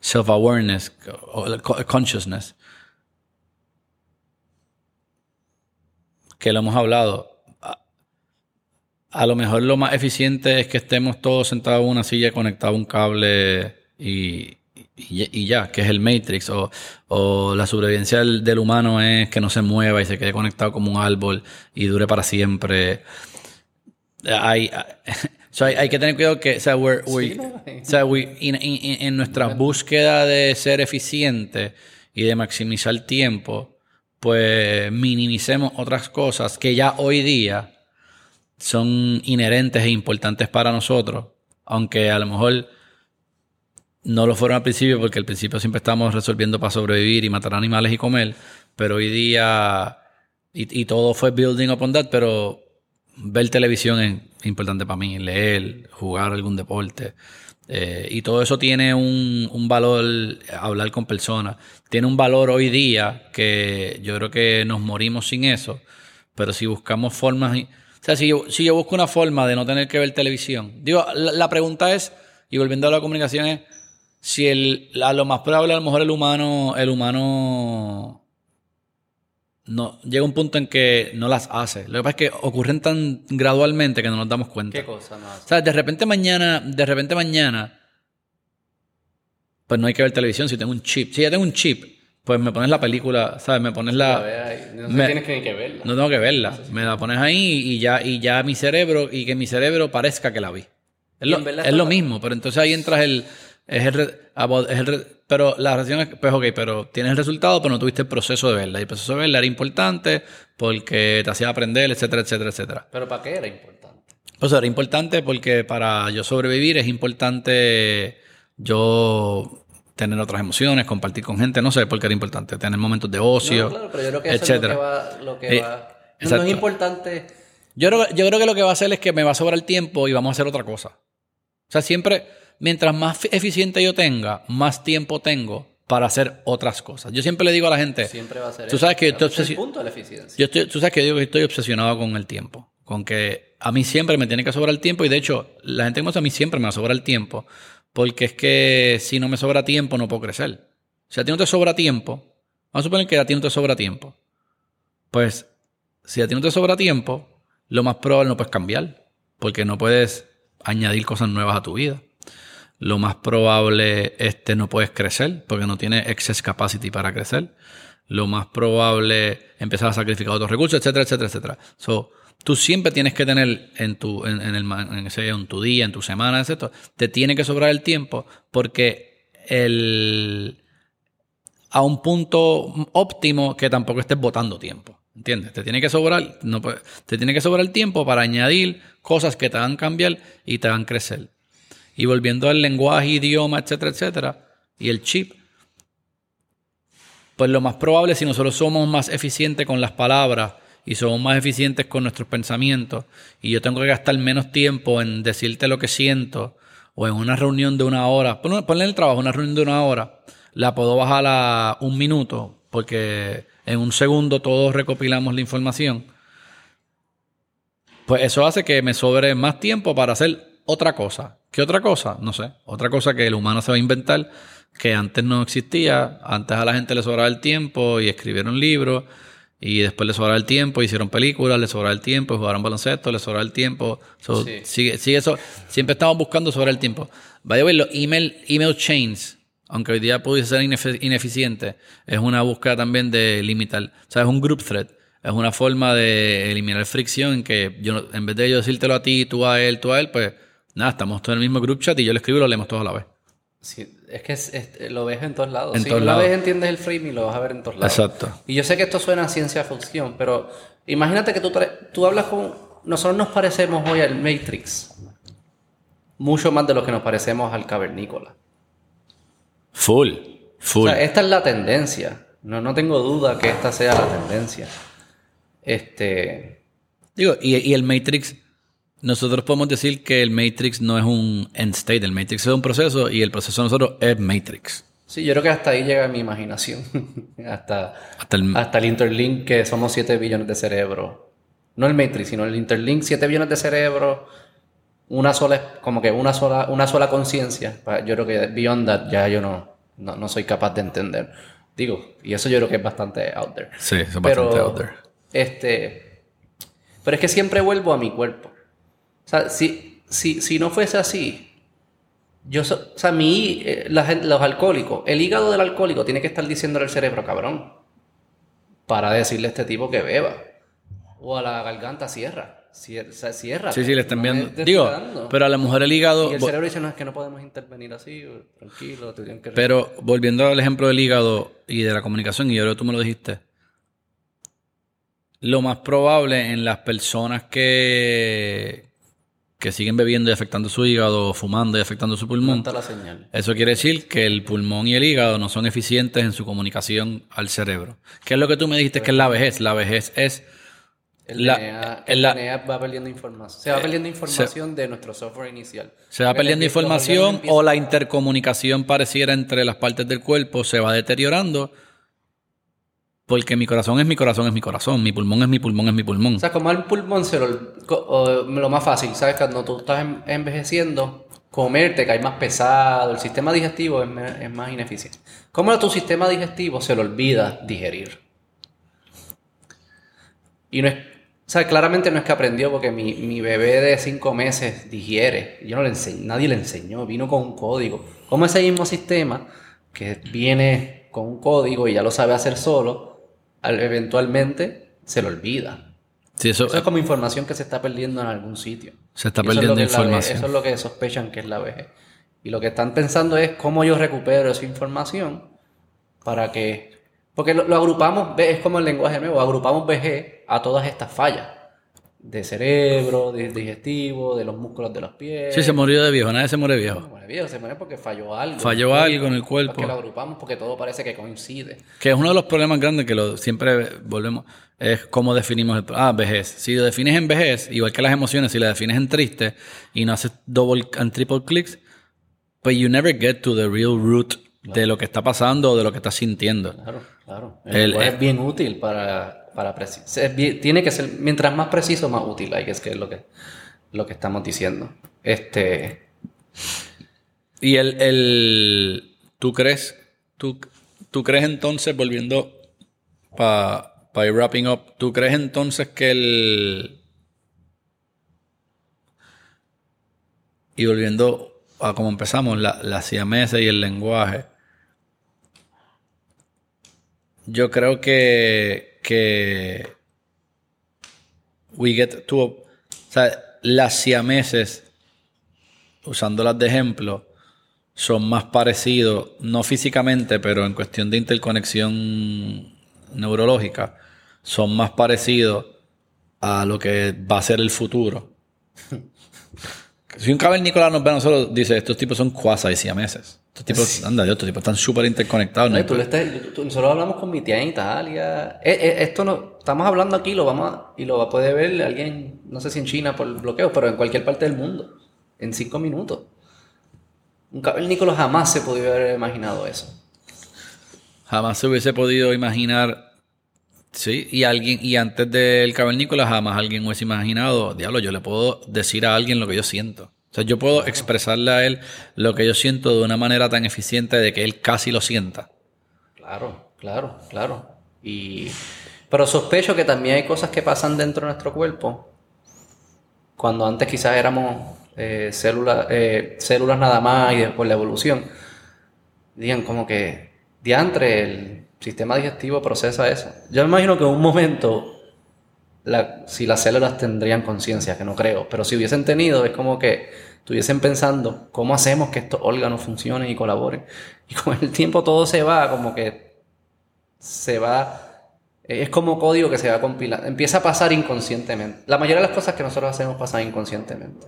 self-awareness, consciousness, que lo hemos hablado. A, lo mejor lo más eficiente es que estemos todos sentados en una silla conectados a un cable y, y, ya, que es el Matrix. O, o la sobrevivencia del, del, humano es que no se mueva y se quede conectado como un árbol y dure para siempre. Hay, hay, que tener cuidado que, o sea, en nuestra búsqueda de ser eficiente y de maximizar tiempo, pues minimicemos otras cosas que ya hoy día son inherentes e importantes para nosotros, aunque a lo mejor no lo fueron al principio, porque al principio siempre estamos resolviendo para sobrevivir y matar animales y comer, pero hoy día, y, todo fue building upon that, pero ver televisión es importante para mí, leer, jugar algún deporte. Eh, y todo eso tiene un, un, valor, hablar con personas, tiene un valor hoy día que yo creo que nos morimos sin eso, pero si buscamos formas, sea, si yo, si yo busco una forma de no tener que ver televisión, digo, la, la pregunta es, y volviendo a la comunicación es, si el, a lo más probable a lo mejor el humano, el humano no, llega un punto en que no las hace. Lo que pasa es que ocurren tan gradualmente que no nos damos cuenta. ¿Qué cosa no hace? O sea, de repente mañana, de repente mañana, pues no hay que ver televisión si tengo un chip. Si ya tengo un chip, pues me pones la película, ¿sabes? Me pones la... No tienes que, que verla. No tengo que verla. Me la pones ahí y ya, y ya mi cerebro, y que mi cerebro parezca que la vi. Es, lo, es lo mismo, pero entonces ahí entras el... Es el, es el pero la razón es, pues ok, pero tienes el resultado, pero no tuviste el proceso de verla. Y el proceso de verla era importante porque te hacía aprender, etcétera, etcétera, etcétera. ¿Pero para qué era importante? Pues era importante porque para yo sobrevivir es importante yo tener otras emociones, compartir con gente, no sé por qué era importante, tener momentos de ocio, no, claro, pero yo creo que eso etcétera. es lo que va... Lo que eh, va. No, es importante Yo creo, yo creo que lo que va a hacer es que me va a sobrar tiempo y vamos a hacer otra cosa. O sea, siempre, mientras más eficiente yo tenga, más tiempo tengo para hacer otras cosas. Yo siempre le digo a la gente, Siempre va a ser tú sabes que yo estoy, Ese es el obsesi- punto de la eficiencia. yo estoy- tú sabes que digo que estoy obsesionado con el tiempo, con que a mí siempre me tiene que sobrar el tiempo y de hecho la gente que me a mí siempre me va a sobrar el tiempo porque es que si no me sobra tiempo no puedo crecer. Si a ti no te sobra tiempo, vamos a suponer que a ti no te sobra tiempo, pues si a ti no te sobra tiempo, lo más probable no puedes cambiar porque no puedes añadir cosas nuevas a tu vida. Lo más probable este no puedes crecer porque no tienes excess capacity para crecer. Lo más probable empezar a sacrificar otros recursos, etcétera, etcétera, etcétera. So, tú siempre tienes que tener en tu, en, en el, en, ese- en tu día, en tu semana, etcétera, te tiene que sobrar el tiempo porque el, a un punto óptimo que tampoco estés botando tiempo. ¿Entiendes? Te tiene que sobrar, no te tiene que sobrar el tiempo para añadir cosas que te hagan cambiar y te hagan crecer. Y volviendo al lenguaje, idioma, etcétera, etcétera, y el chip, pues lo más probable si nosotros somos más eficientes con las palabras y somos más eficientes con nuestros pensamientos y yo tengo que gastar menos tiempo en decirte lo que siento o en una reunión de una hora, ponle en el trabajo una reunión de una hora, la puedo bajar a un minuto porque en un segundo todos recopilamos la información. Pues eso hace que me sobre más tiempo para hacer otra cosa. ¿Qué otra cosa? No sé. Otra cosa que el humano se va a inventar que antes no existía. Antes a la gente le sobraba el tiempo y escribieron libros. Y después le sobraba el tiempo, hicieron películas, le sobraba el tiempo, jugaron baloncesto, le sobraba el tiempo. So, Sí. sigue, sigue eso. Siempre estamos buscando sobre el tiempo. Vaya a ver, los email, email chains, aunque hoy día pudiese ser ineficiente, es una búsqueda también de limitar. O sea, es un group thread. Es una forma de eliminar fricción en que yo, en vez de yo decírtelo a ti, tú a él, tú a él, pues nada, estamos todos en el mismo group chat y yo lo escribo y lo leemos todos a la vez. Sí, es que es- es- lo ves en todos lados. En si todos una lados. vez entiendes el framing, lo vas a ver en todos lados. Exacto. Y yo sé que esto suena a ciencia ficción, pero imagínate que tú, tú hablas con... Nosotros nos parecemos hoy al Matrix. Mucho más de lo que nos parecemos al cavernícola. Full. O Full. sea, esta es la tendencia. No, no tengo duda que esta sea la tendencia. Este... Digo, y, y el Matrix, nosotros podemos decir que el Matrix no es un end state, el Matrix es un proceso y el proceso de nosotros es Matrix. Sí, yo creo que hasta ahí llega mi imaginación. hasta, Hasta el, hasta el interlink que somos 7 billones de cerebros. No el Matrix, sino el interlink 7 billones de cerebros. Una sola, como que una sola, una sola conciencia. Yo creo que beyond that ya yo no, no, no soy capaz de entender. Digo, y eso yo creo que es bastante out there. sí, es Pero, bastante out there. este, pero es que siempre vuelvo a mi cuerpo. O sea, si, si, si no fuese así, yo, so- o sea, mi, eh, la los alcohólicos, el hígado del alcohólico tiene que estar diciéndole al cerebro, cabrón, para decirle a este tipo que beba. O a la garganta, cierra. Cierra. Sí, sí, le están viendo. Digo, dando. pero a la mujer el hígado. Y el cerebro dice, no, es que no podemos intervenir así, tranquilo, te tienen que... Pero volviendo al ejemplo del hígado y de la comunicación, y yo creo que tú me lo dijiste. Lo más probable en las personas que, que siguen bebiendo y afectando su hígado, fumando y afectando su pulmón, la señal. eso quiere decir que el pulmón y el hígado no son eficientes en su comunicación al cerebro. ¿Qué es lo que tú me dijiste que es la vejez? La vejez es El, La- DNA, en el la- DNA va perdiendo información. Se va perdiendo información de nuestro software inicial. se va perdiendo información o la intercomunicación pareciera entre las partes del cuerpo se va deteriorando porque mi corazón es mi corazón es mi corazón, mi pulmón es mi pulmón es mi pulmón. O sea, como el pulmón se lo, lo más fácil, ¿sabes? Cuando tú estás en- envejeciendo, comer te cae más pesado, el sistema digestivo es, es más ineficiente. ¿Cómo a tu sistema digestivo se le olvida digerir? Y no es, o sea, claramente no es que aprendió porque mi, mi bebé de cinco meses digiere. Yo no le enseñé, nadie le enseñó, vino con un código. Como ese mismo sistema que viene con un código y ya lo sabe hacer solo, al- eventualmente se lo olvida. Sí, eso, Eso es como información que se está perdiendo en algún sitio. se está perdiendo es información. Eso es lo que sospechan que es la vejez. Y lo que están pensando es cómo yo recupero esa información para que... Porque lo, lo agrupamos, es como el lenguaje nuevo, agrupamos vejez a todas estas fallas. De cerebro, de digestivo, de los músculos de los pies. Sí, se murió de viejo, nadie se muere Se viejo. muere viejo, se muere porque falló algo. Falló algo en el cuerpo. Porque lo agrupamos porque todo parece que coincide. Que es uno de los problemas grandes que lo, siempre volvemos, es cómo definimos el... Ah, vejez. Si lo defines en vejez, igual que las emociones, si la defines en triste y no haces double and triple clicks, pues you never get to the real root de lo que está pasando o de lo que estás sintiendo. Claro, claro. El- El, lenguaje es bien útil para, para tiene que ser, mientras más preciso, más útil, hay que es lo que, lo que estamos diciendo. Este, Y el, el ¿tú crees, tú, tú crees entonces, volviendo para ir wrapping up, ¿tú crees entonces que el... Y volviendo a como empezamos, la, la y el lenguaje, yo creo que, que we get to, o sea, las siameses, usándolas de ejemplo, son más parecidos, no físicamente, pero en cuestión de interconexión neurológica, son más parecidos a lo que va a ser el futuro. Si un cavernícola nos ve a nosotros, dice, estos tipos son quasi siameses. Estos tipos, anda Dios, estos tipos están súper interconectados. no Ay, hay tú le estás- tú- nosotros hablamos con mi tía en Italia. Eh, eh, esto no, estamos hablando aquí, lo vamos a- y lo va a poder ver alguien, no sé si en China por bloqueo, pero en cualquier parte del mundo, en cinco minutos. Un cavernícola jamás se podía haber imaginado eso. Jamás se hubiese podido imaginar, sí, y alguien, y antes del cavernícola jamás alguien hubiese imaginado, diablo, yo le puedo decir a alguien lo que yo siento. O sea, yo puedo expresarle a él lo que yo siento de una manera tan eficiente de que él casi lo sienta. Claro, claro, claro. Y, pero sospecho que también hay cosas que pasan dentro de nuestro cuerpo. Cuando antes quizás éramos eh, células, eh, células nada más y después la evolución. Digan como que diantre, el sistema digestivo procesa eso. Yo me imagino que en un momento, la- si las células tendrían conciencia, que no creo, pero si hubiesen tenido, es como que estuviesen pensando cómo hacemos que estos órganos funcionen y colaboren. Y con el tiempo todo se va, como que se va. Es como código que se va compilando. Empieza a pasar inconscientemente. La mayoría de las cosas que nosotros hacemos pasan inconscientemente.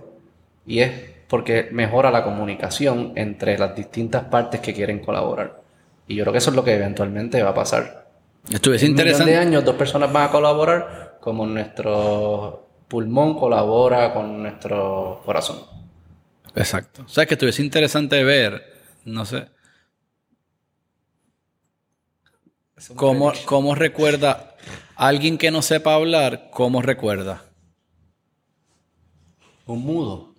Y es porque mejora la comunicación entre las distintas partes que quieren colaborar. Y yo creo que eso es lo que eventualmente va a pasar. Estuviese En un millón de interesante. años dos personas van a colaborar como nuestro pulmón colabora con nuestro corazón. Exacto. O sea, que estuviese interesante ver, no sé, cómo, cómo recuerda alguien que no sepa hablar, cómo recuerda. Un mudo.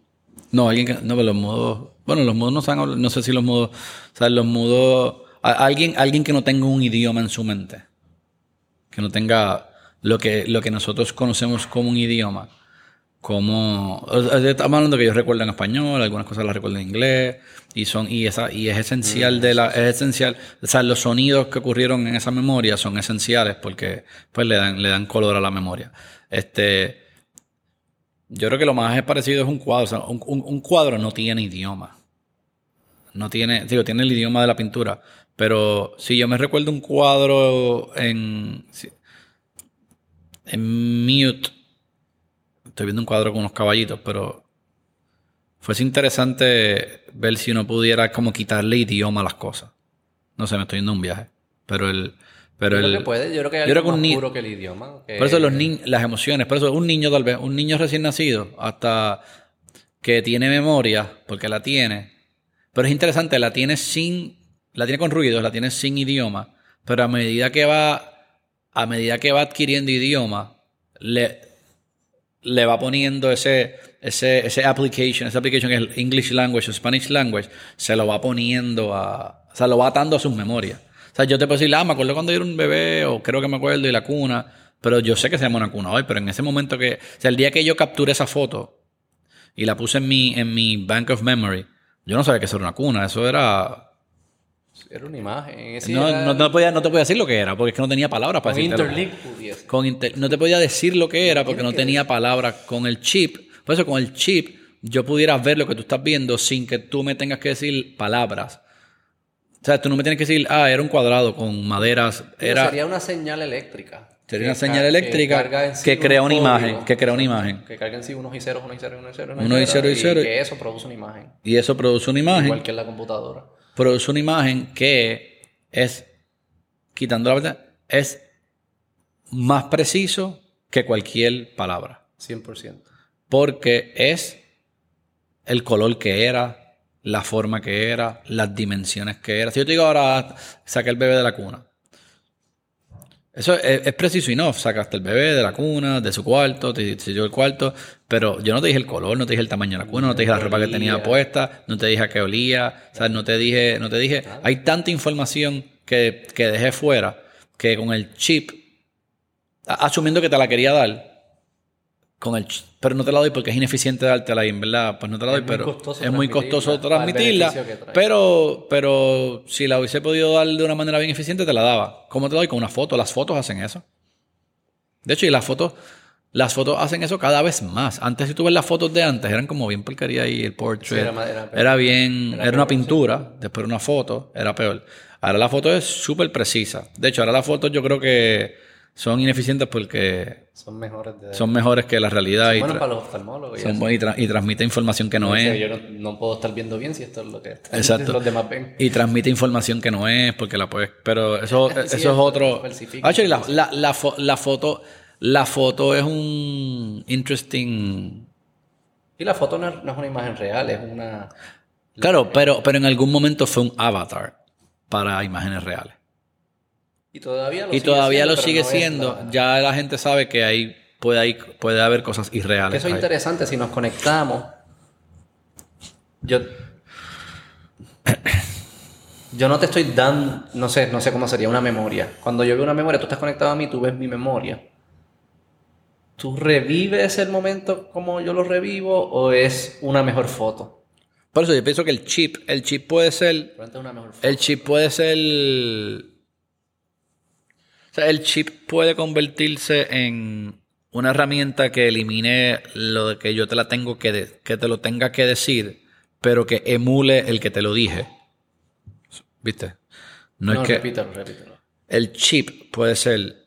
No, alguien que. No, pero los mudos. Bueno, los mudos no saben hablar. No sé si los mudos. O sea, los mudos. a- alguien, alguien que no tenga un idioma en su mente. Que no tenga lo que, lo que nosotros conocemos como un idioma. Como. Estamos hablando que yo recuerdo en español, algunas cosas las recuerdo en inglés. Y son, y esa, y es esencial de la, es esencial. O sea, los sonidos que ocurrieron en esa memoria son esenciales porque pues le dan, le dan color a la memoria. Este. Yo creo que lo más parecido es un cuadro. O sea, un, un- un cuadro no tiene idioma. No tiene, digo, tiene el idioma de la pintura. Pero si yo me recuerdo un cuadro en, en mute, estoy viendo un cuadro con unos caballitos, pero fuese interesante ver si uno pudiera como quitarle idioma a las cosas. No sé, me estoy yendo a un viaje. Pero el, pero yo el, creo que puede, yo creo que hay yo creo algo más puro que el idioma. que- por eso los ni- las emociones, por eso un niño tal vez, un niño recién nacido, hasta que tiene memoria, porque la tiene, pero es interesante, la tiene sin, la tiene con ruidos, la tiene sin idioma, pero a medida que va, a medida que va adquiriendo idioma, le, le va poniendo ese, ese, ese application, esa application que es English language o Spanish language, se lo va poniendo a, o sea, lo va atando a sus memorias. O sea, yo te puedo decir, ah, me acuerdo cuando era un bebé, o creo que me acuerdo, y la cuna, pero yo sé que se llama una cuna hoy, pero en ese momento que, o sea, el día que yo capturé esa foto y la puse en mi, en mi bank of memory, yo no sabía que eso era una cuna, eso era... Era una imagen. ese No, era- no, no podía, no te podía decir lo que era, porque es que no tenía palabras para con. Interlink pudiese. Con inter- no te podía decir lo que era porque no tenía palabras con el chip. Por eso con el chip yo pudiera ver lo que tú estás viendo sin que tú me tengas que decir palabras. O sea, tú no me tienes que decir, ah, era un cuadrado con maderas. Era... Sería una señal eléctrica. Sería una señal que eléctrica sí que crea una imagen, que crea una imagen. Que carga en sí unos y ceros, unos y ceros, unos y ceros, Unos y cero y cero. que eso produce una imagen. Y eso produce una imagen. Igual que en la computadora. Produce una imagen que es, quitando la verdad, es más preciso que cualquier palabra. 100%. Porque es el color que era, la forma que era, las dimensiones que era. Si yo te digo ahora, saca el bebé de la cuna. Eso es, es preciso y no. Sacaste el bebé de la cuna, de su cuarto, te te dio el cuarto, pero yo no te dije el color, no te dije el tamaño de la cuna, no te dije la ropa que tenía puesta, no te dije a qué olía, o sea, no te dije, no te dije, hay tanta información que, que dejé fuera que con el chip, asumiendo que te la quería dar, con el pero no te la doy porque es ineficiente dártela y en verdad pues no te la doy Es pero es muy costoso transmitirla pero pero si la hubiese podido dar de una manera bien eficiente te la daba. ¿cómo te la doy? con una foto. Las fotos hacen eso. De hecho y las fotos las fotos hacen eso cada vez más. Antes si tú ves las fotos de antes eran como bien porquería y el portrait Sí, era bien Era era, una peor, pintura después una foto era peor. Ahora la foto es súper precisa. De hecho ahora las fotos yo creo que son ineficientes porque Son mejores de... son mejores que la realidad y, bueno tra- para los oftalmólogos. y son y, tra- y transmite información que no es. Yo no, no puedo estar viendo bien si esto es lo que Exacto. los demás ven. Y transmite información que no es, porque la puedes. Pero eso, Sí, eso es otro. Actually, la, la, la, fo- la foto. La foto es un interesting. Y la foto no es, no es una imagen real, es una... Claro, pero, pero en algún momento fue un avatar para imágenes reales. Y todavía lo Y sigue todavía siendo, lo sigue no siendo. la- Ya la gente sabe que ahí puede, hay- puede haber cosas Que irreales. Eso es ahí. interesante, si nos conectamos. Yo. Yo no te estoy dando, no sé, no sé cómo sería una memoria. Cuando yo veo una memoria, tú estás conectado a mí, tú ves mi memoria. ¿Tú revives el momento como yo lo revivo o es una mejor foto? Por eso yo pienso que el chip, el chip puede ser Probablemente es una mejor foto. El chip puede ser. O sea, el chip puede convertirse en una herramienta que elimine lo de que yo te la tengo que, de- que te lo tenga que decir, pero que emule el que te lo dije. ¿Viste? No, No, es que repítelo, repítelo. el chip puede ser,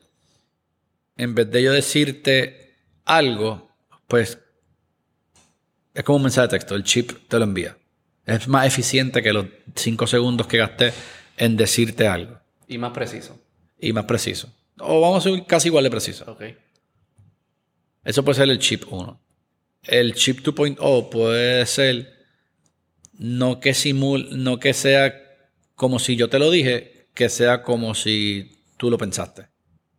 en vez de yo decirte algo, pues es como un mensaje de texto. El chip te lo envía. Es más eficiente que los 5 segundos que gasté en decirte algo. Y más preciso. Y más preciso. O vamos a ser casi igual de preciso. Ok. Eso puede ser el chip 1. El chip 2.0 puede ser no que simul, no que sea como si yo te lo dije, que sea como si tú lo pensaste.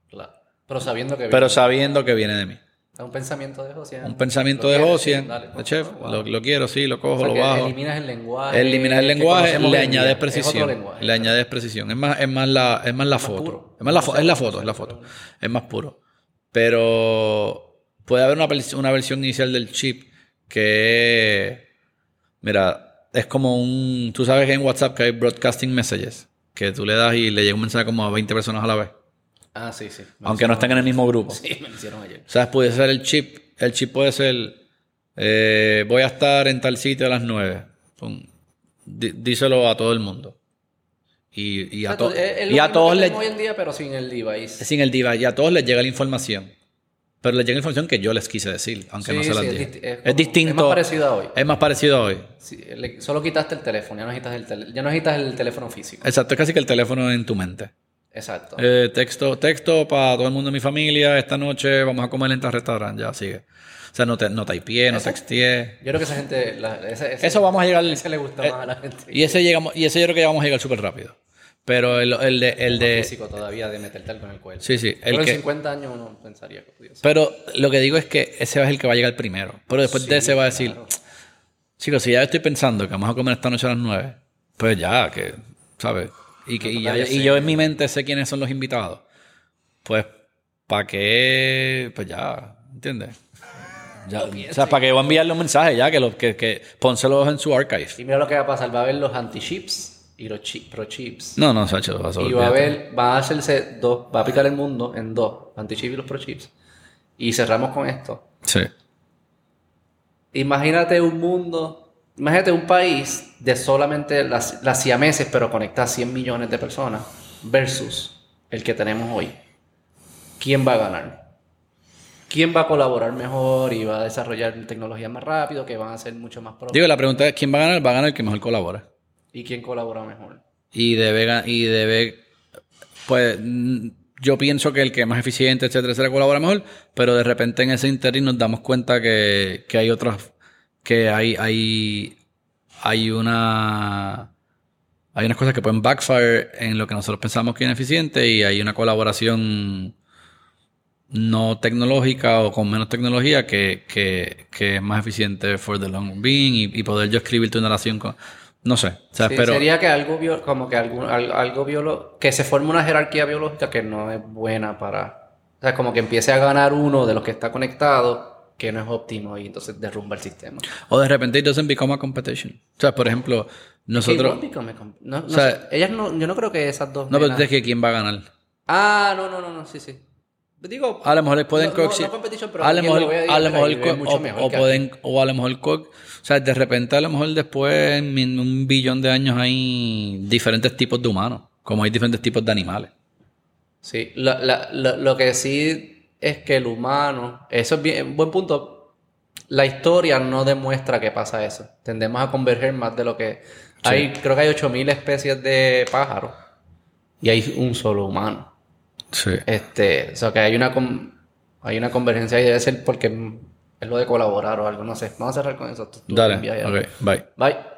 Claro. Pero sabiendo que Pero viene- sabiendo que viene de mí. Un pensamiento de Josian. Un pensamiento Lo de sí, dale, por chef, lo, quiero, sí, lo O cojo, sea, lo bajo. eliminas el lenguaje. Eliminas el lenguaje, le añades Es precisión. lenguaje. Le añades precisión. Es más, es más la, es más la foto. Es más la, fo- es la foto, es la foto. Es más puro. Pero puede haber una, una versión inicial del chip que, mira, es como un, tú sabes que en WhatsApp que hay broadcasting messages, que tú le das y le llega un mensaje como a 20 personas a la vez, Ah, sí, sí. Me aunque no estén en el mismo grupo. Sí, me lo hicieron ayer. ¿Sabes? Puede ser el chip. El chip puede ser. eh, voy a estar en tal sitio a las 9. Pum. Dí- díselo a todo el mundo. Y, y a, to- es- lo y a mismo todos que les. tenemos hoy en día, pero sin el device. Sin el diva. Y a todos les llega la información. Pero les llega la información que yo les quise decir, aunque Sí, no se las sí, es dije. disti- es distinto. es más parecido a hoy. Es más parecido a hoy. Sí, le- solo quitaste el teléfono, ya no necesitas el, ya no necesitas el teléfono físico. Exacto, es casi que el teléfono en tu mente. Exacto. Eh, texto, texto para todo el mundo de mi familia. Esta noche vamos a comer en tal restaurante. Ya sigue. O sea, no te, no typeé, no texteé. Yo creo que esa gente. la- ese, ese- Eso vamos a llegar. ese le gusta eh, más a la gente. Y ese llegamos, y ese yo creo que ya vamos a llegar súper rápido. Pero el, el de, el de. físico todavía de meterte algo en el cuello. Sí, sí. El Pero en que, 50 años uno pensaría que pudiese. pero lo que digo es que ese es el que va a llegar primero. Pero después de ese va a decir, claro. chicos, si ya estoy pensando que vamos a comer esta noche a las 9, pues ya, que, ¿sabes? Y, que, y, ya- yo en mi mente sé quiénes son los invitados. Pues, ¿para qué? Pues ya, ¿entiendes? Ya, o sea, ¿para qué voy a enviarle un mensaje ya? Que, lo, que, que pónselos en su archive. Y mira lo que va a pasar: va a haber los anti-chips y los chi- pro-chips. No, no, Sacho, vas a Y va a haber, va a hacerse dos, va a picar el mundo en dos, anti-chips y los pro-chips. Y cerramos con esto. Sí. Imagínate un mundo, imagínate un país de solamente las, las siameses, pero conecta a 100 millones de personas, versus el que tenemos hoy. ¿quién va a ganar? ¿Quién va a colaborar mejor y va a desarrollar tecnología más rápido, que van a ser mucho más Digo, la pregunta es, ¿quién va a ganar? Va a ganar el que mejor colabora. ¿Y quién colabora mejor? Y debe, y debe, pues, yo pienso que el que es más eficiente, etcétera, etcétera, colabora mejor, pero de repente en ese interín nos damos cuenta que, que hay otras, que hay, hay, hay una, hay unas cosas que pueden backfire en lo que nosotros pensamos que es ineficiente y hay una colaboración no tecnológica o con menos tecnología que, que, que es más eficiente for the long being y, y poder yo escribirte una oración con... No sé. O sea, Sí, pero... Sería que algo, bio- como que algo, al- algo biolo- que se forme una jerarquía biológica que no es buena para... O sea, como que empiece a ganar uno de los que está conectado que no es óptimo y entonces derrumba el sistema. O de repente it doesn't become a competition. O sea, por ejemplo, nosotros... No, no O sea- ellas no, yo no creo que esas dos. No, pero es que quién va a ganar. Ah, no, no, no, no, sí, sí. Digo, A lo mejor pueden no, no, coexi- no competition, pero a lo mejor, lo a lo mejor o, mejor o que pueden, o a lo mejor co- o sea, de repente a lo mejor después en un billón de años hay diferentes tipos de humanos, como hay diferentes tipos de animales. Sí, la- la- lo, lo que sí es que el humano, eso es bien, buen punto. La historia no demuestra que pasa eso. Tendemos a converger más de lo que hay. Creo que hay 8000 especies de pájaros y hay un solo humano. Sí. Este, o sea que hay una hay una convergencia y debe ser porque es lo de colaborar o algo, no sé. Vamos a cerrar con eso. Tú- Dale. bye. Bye.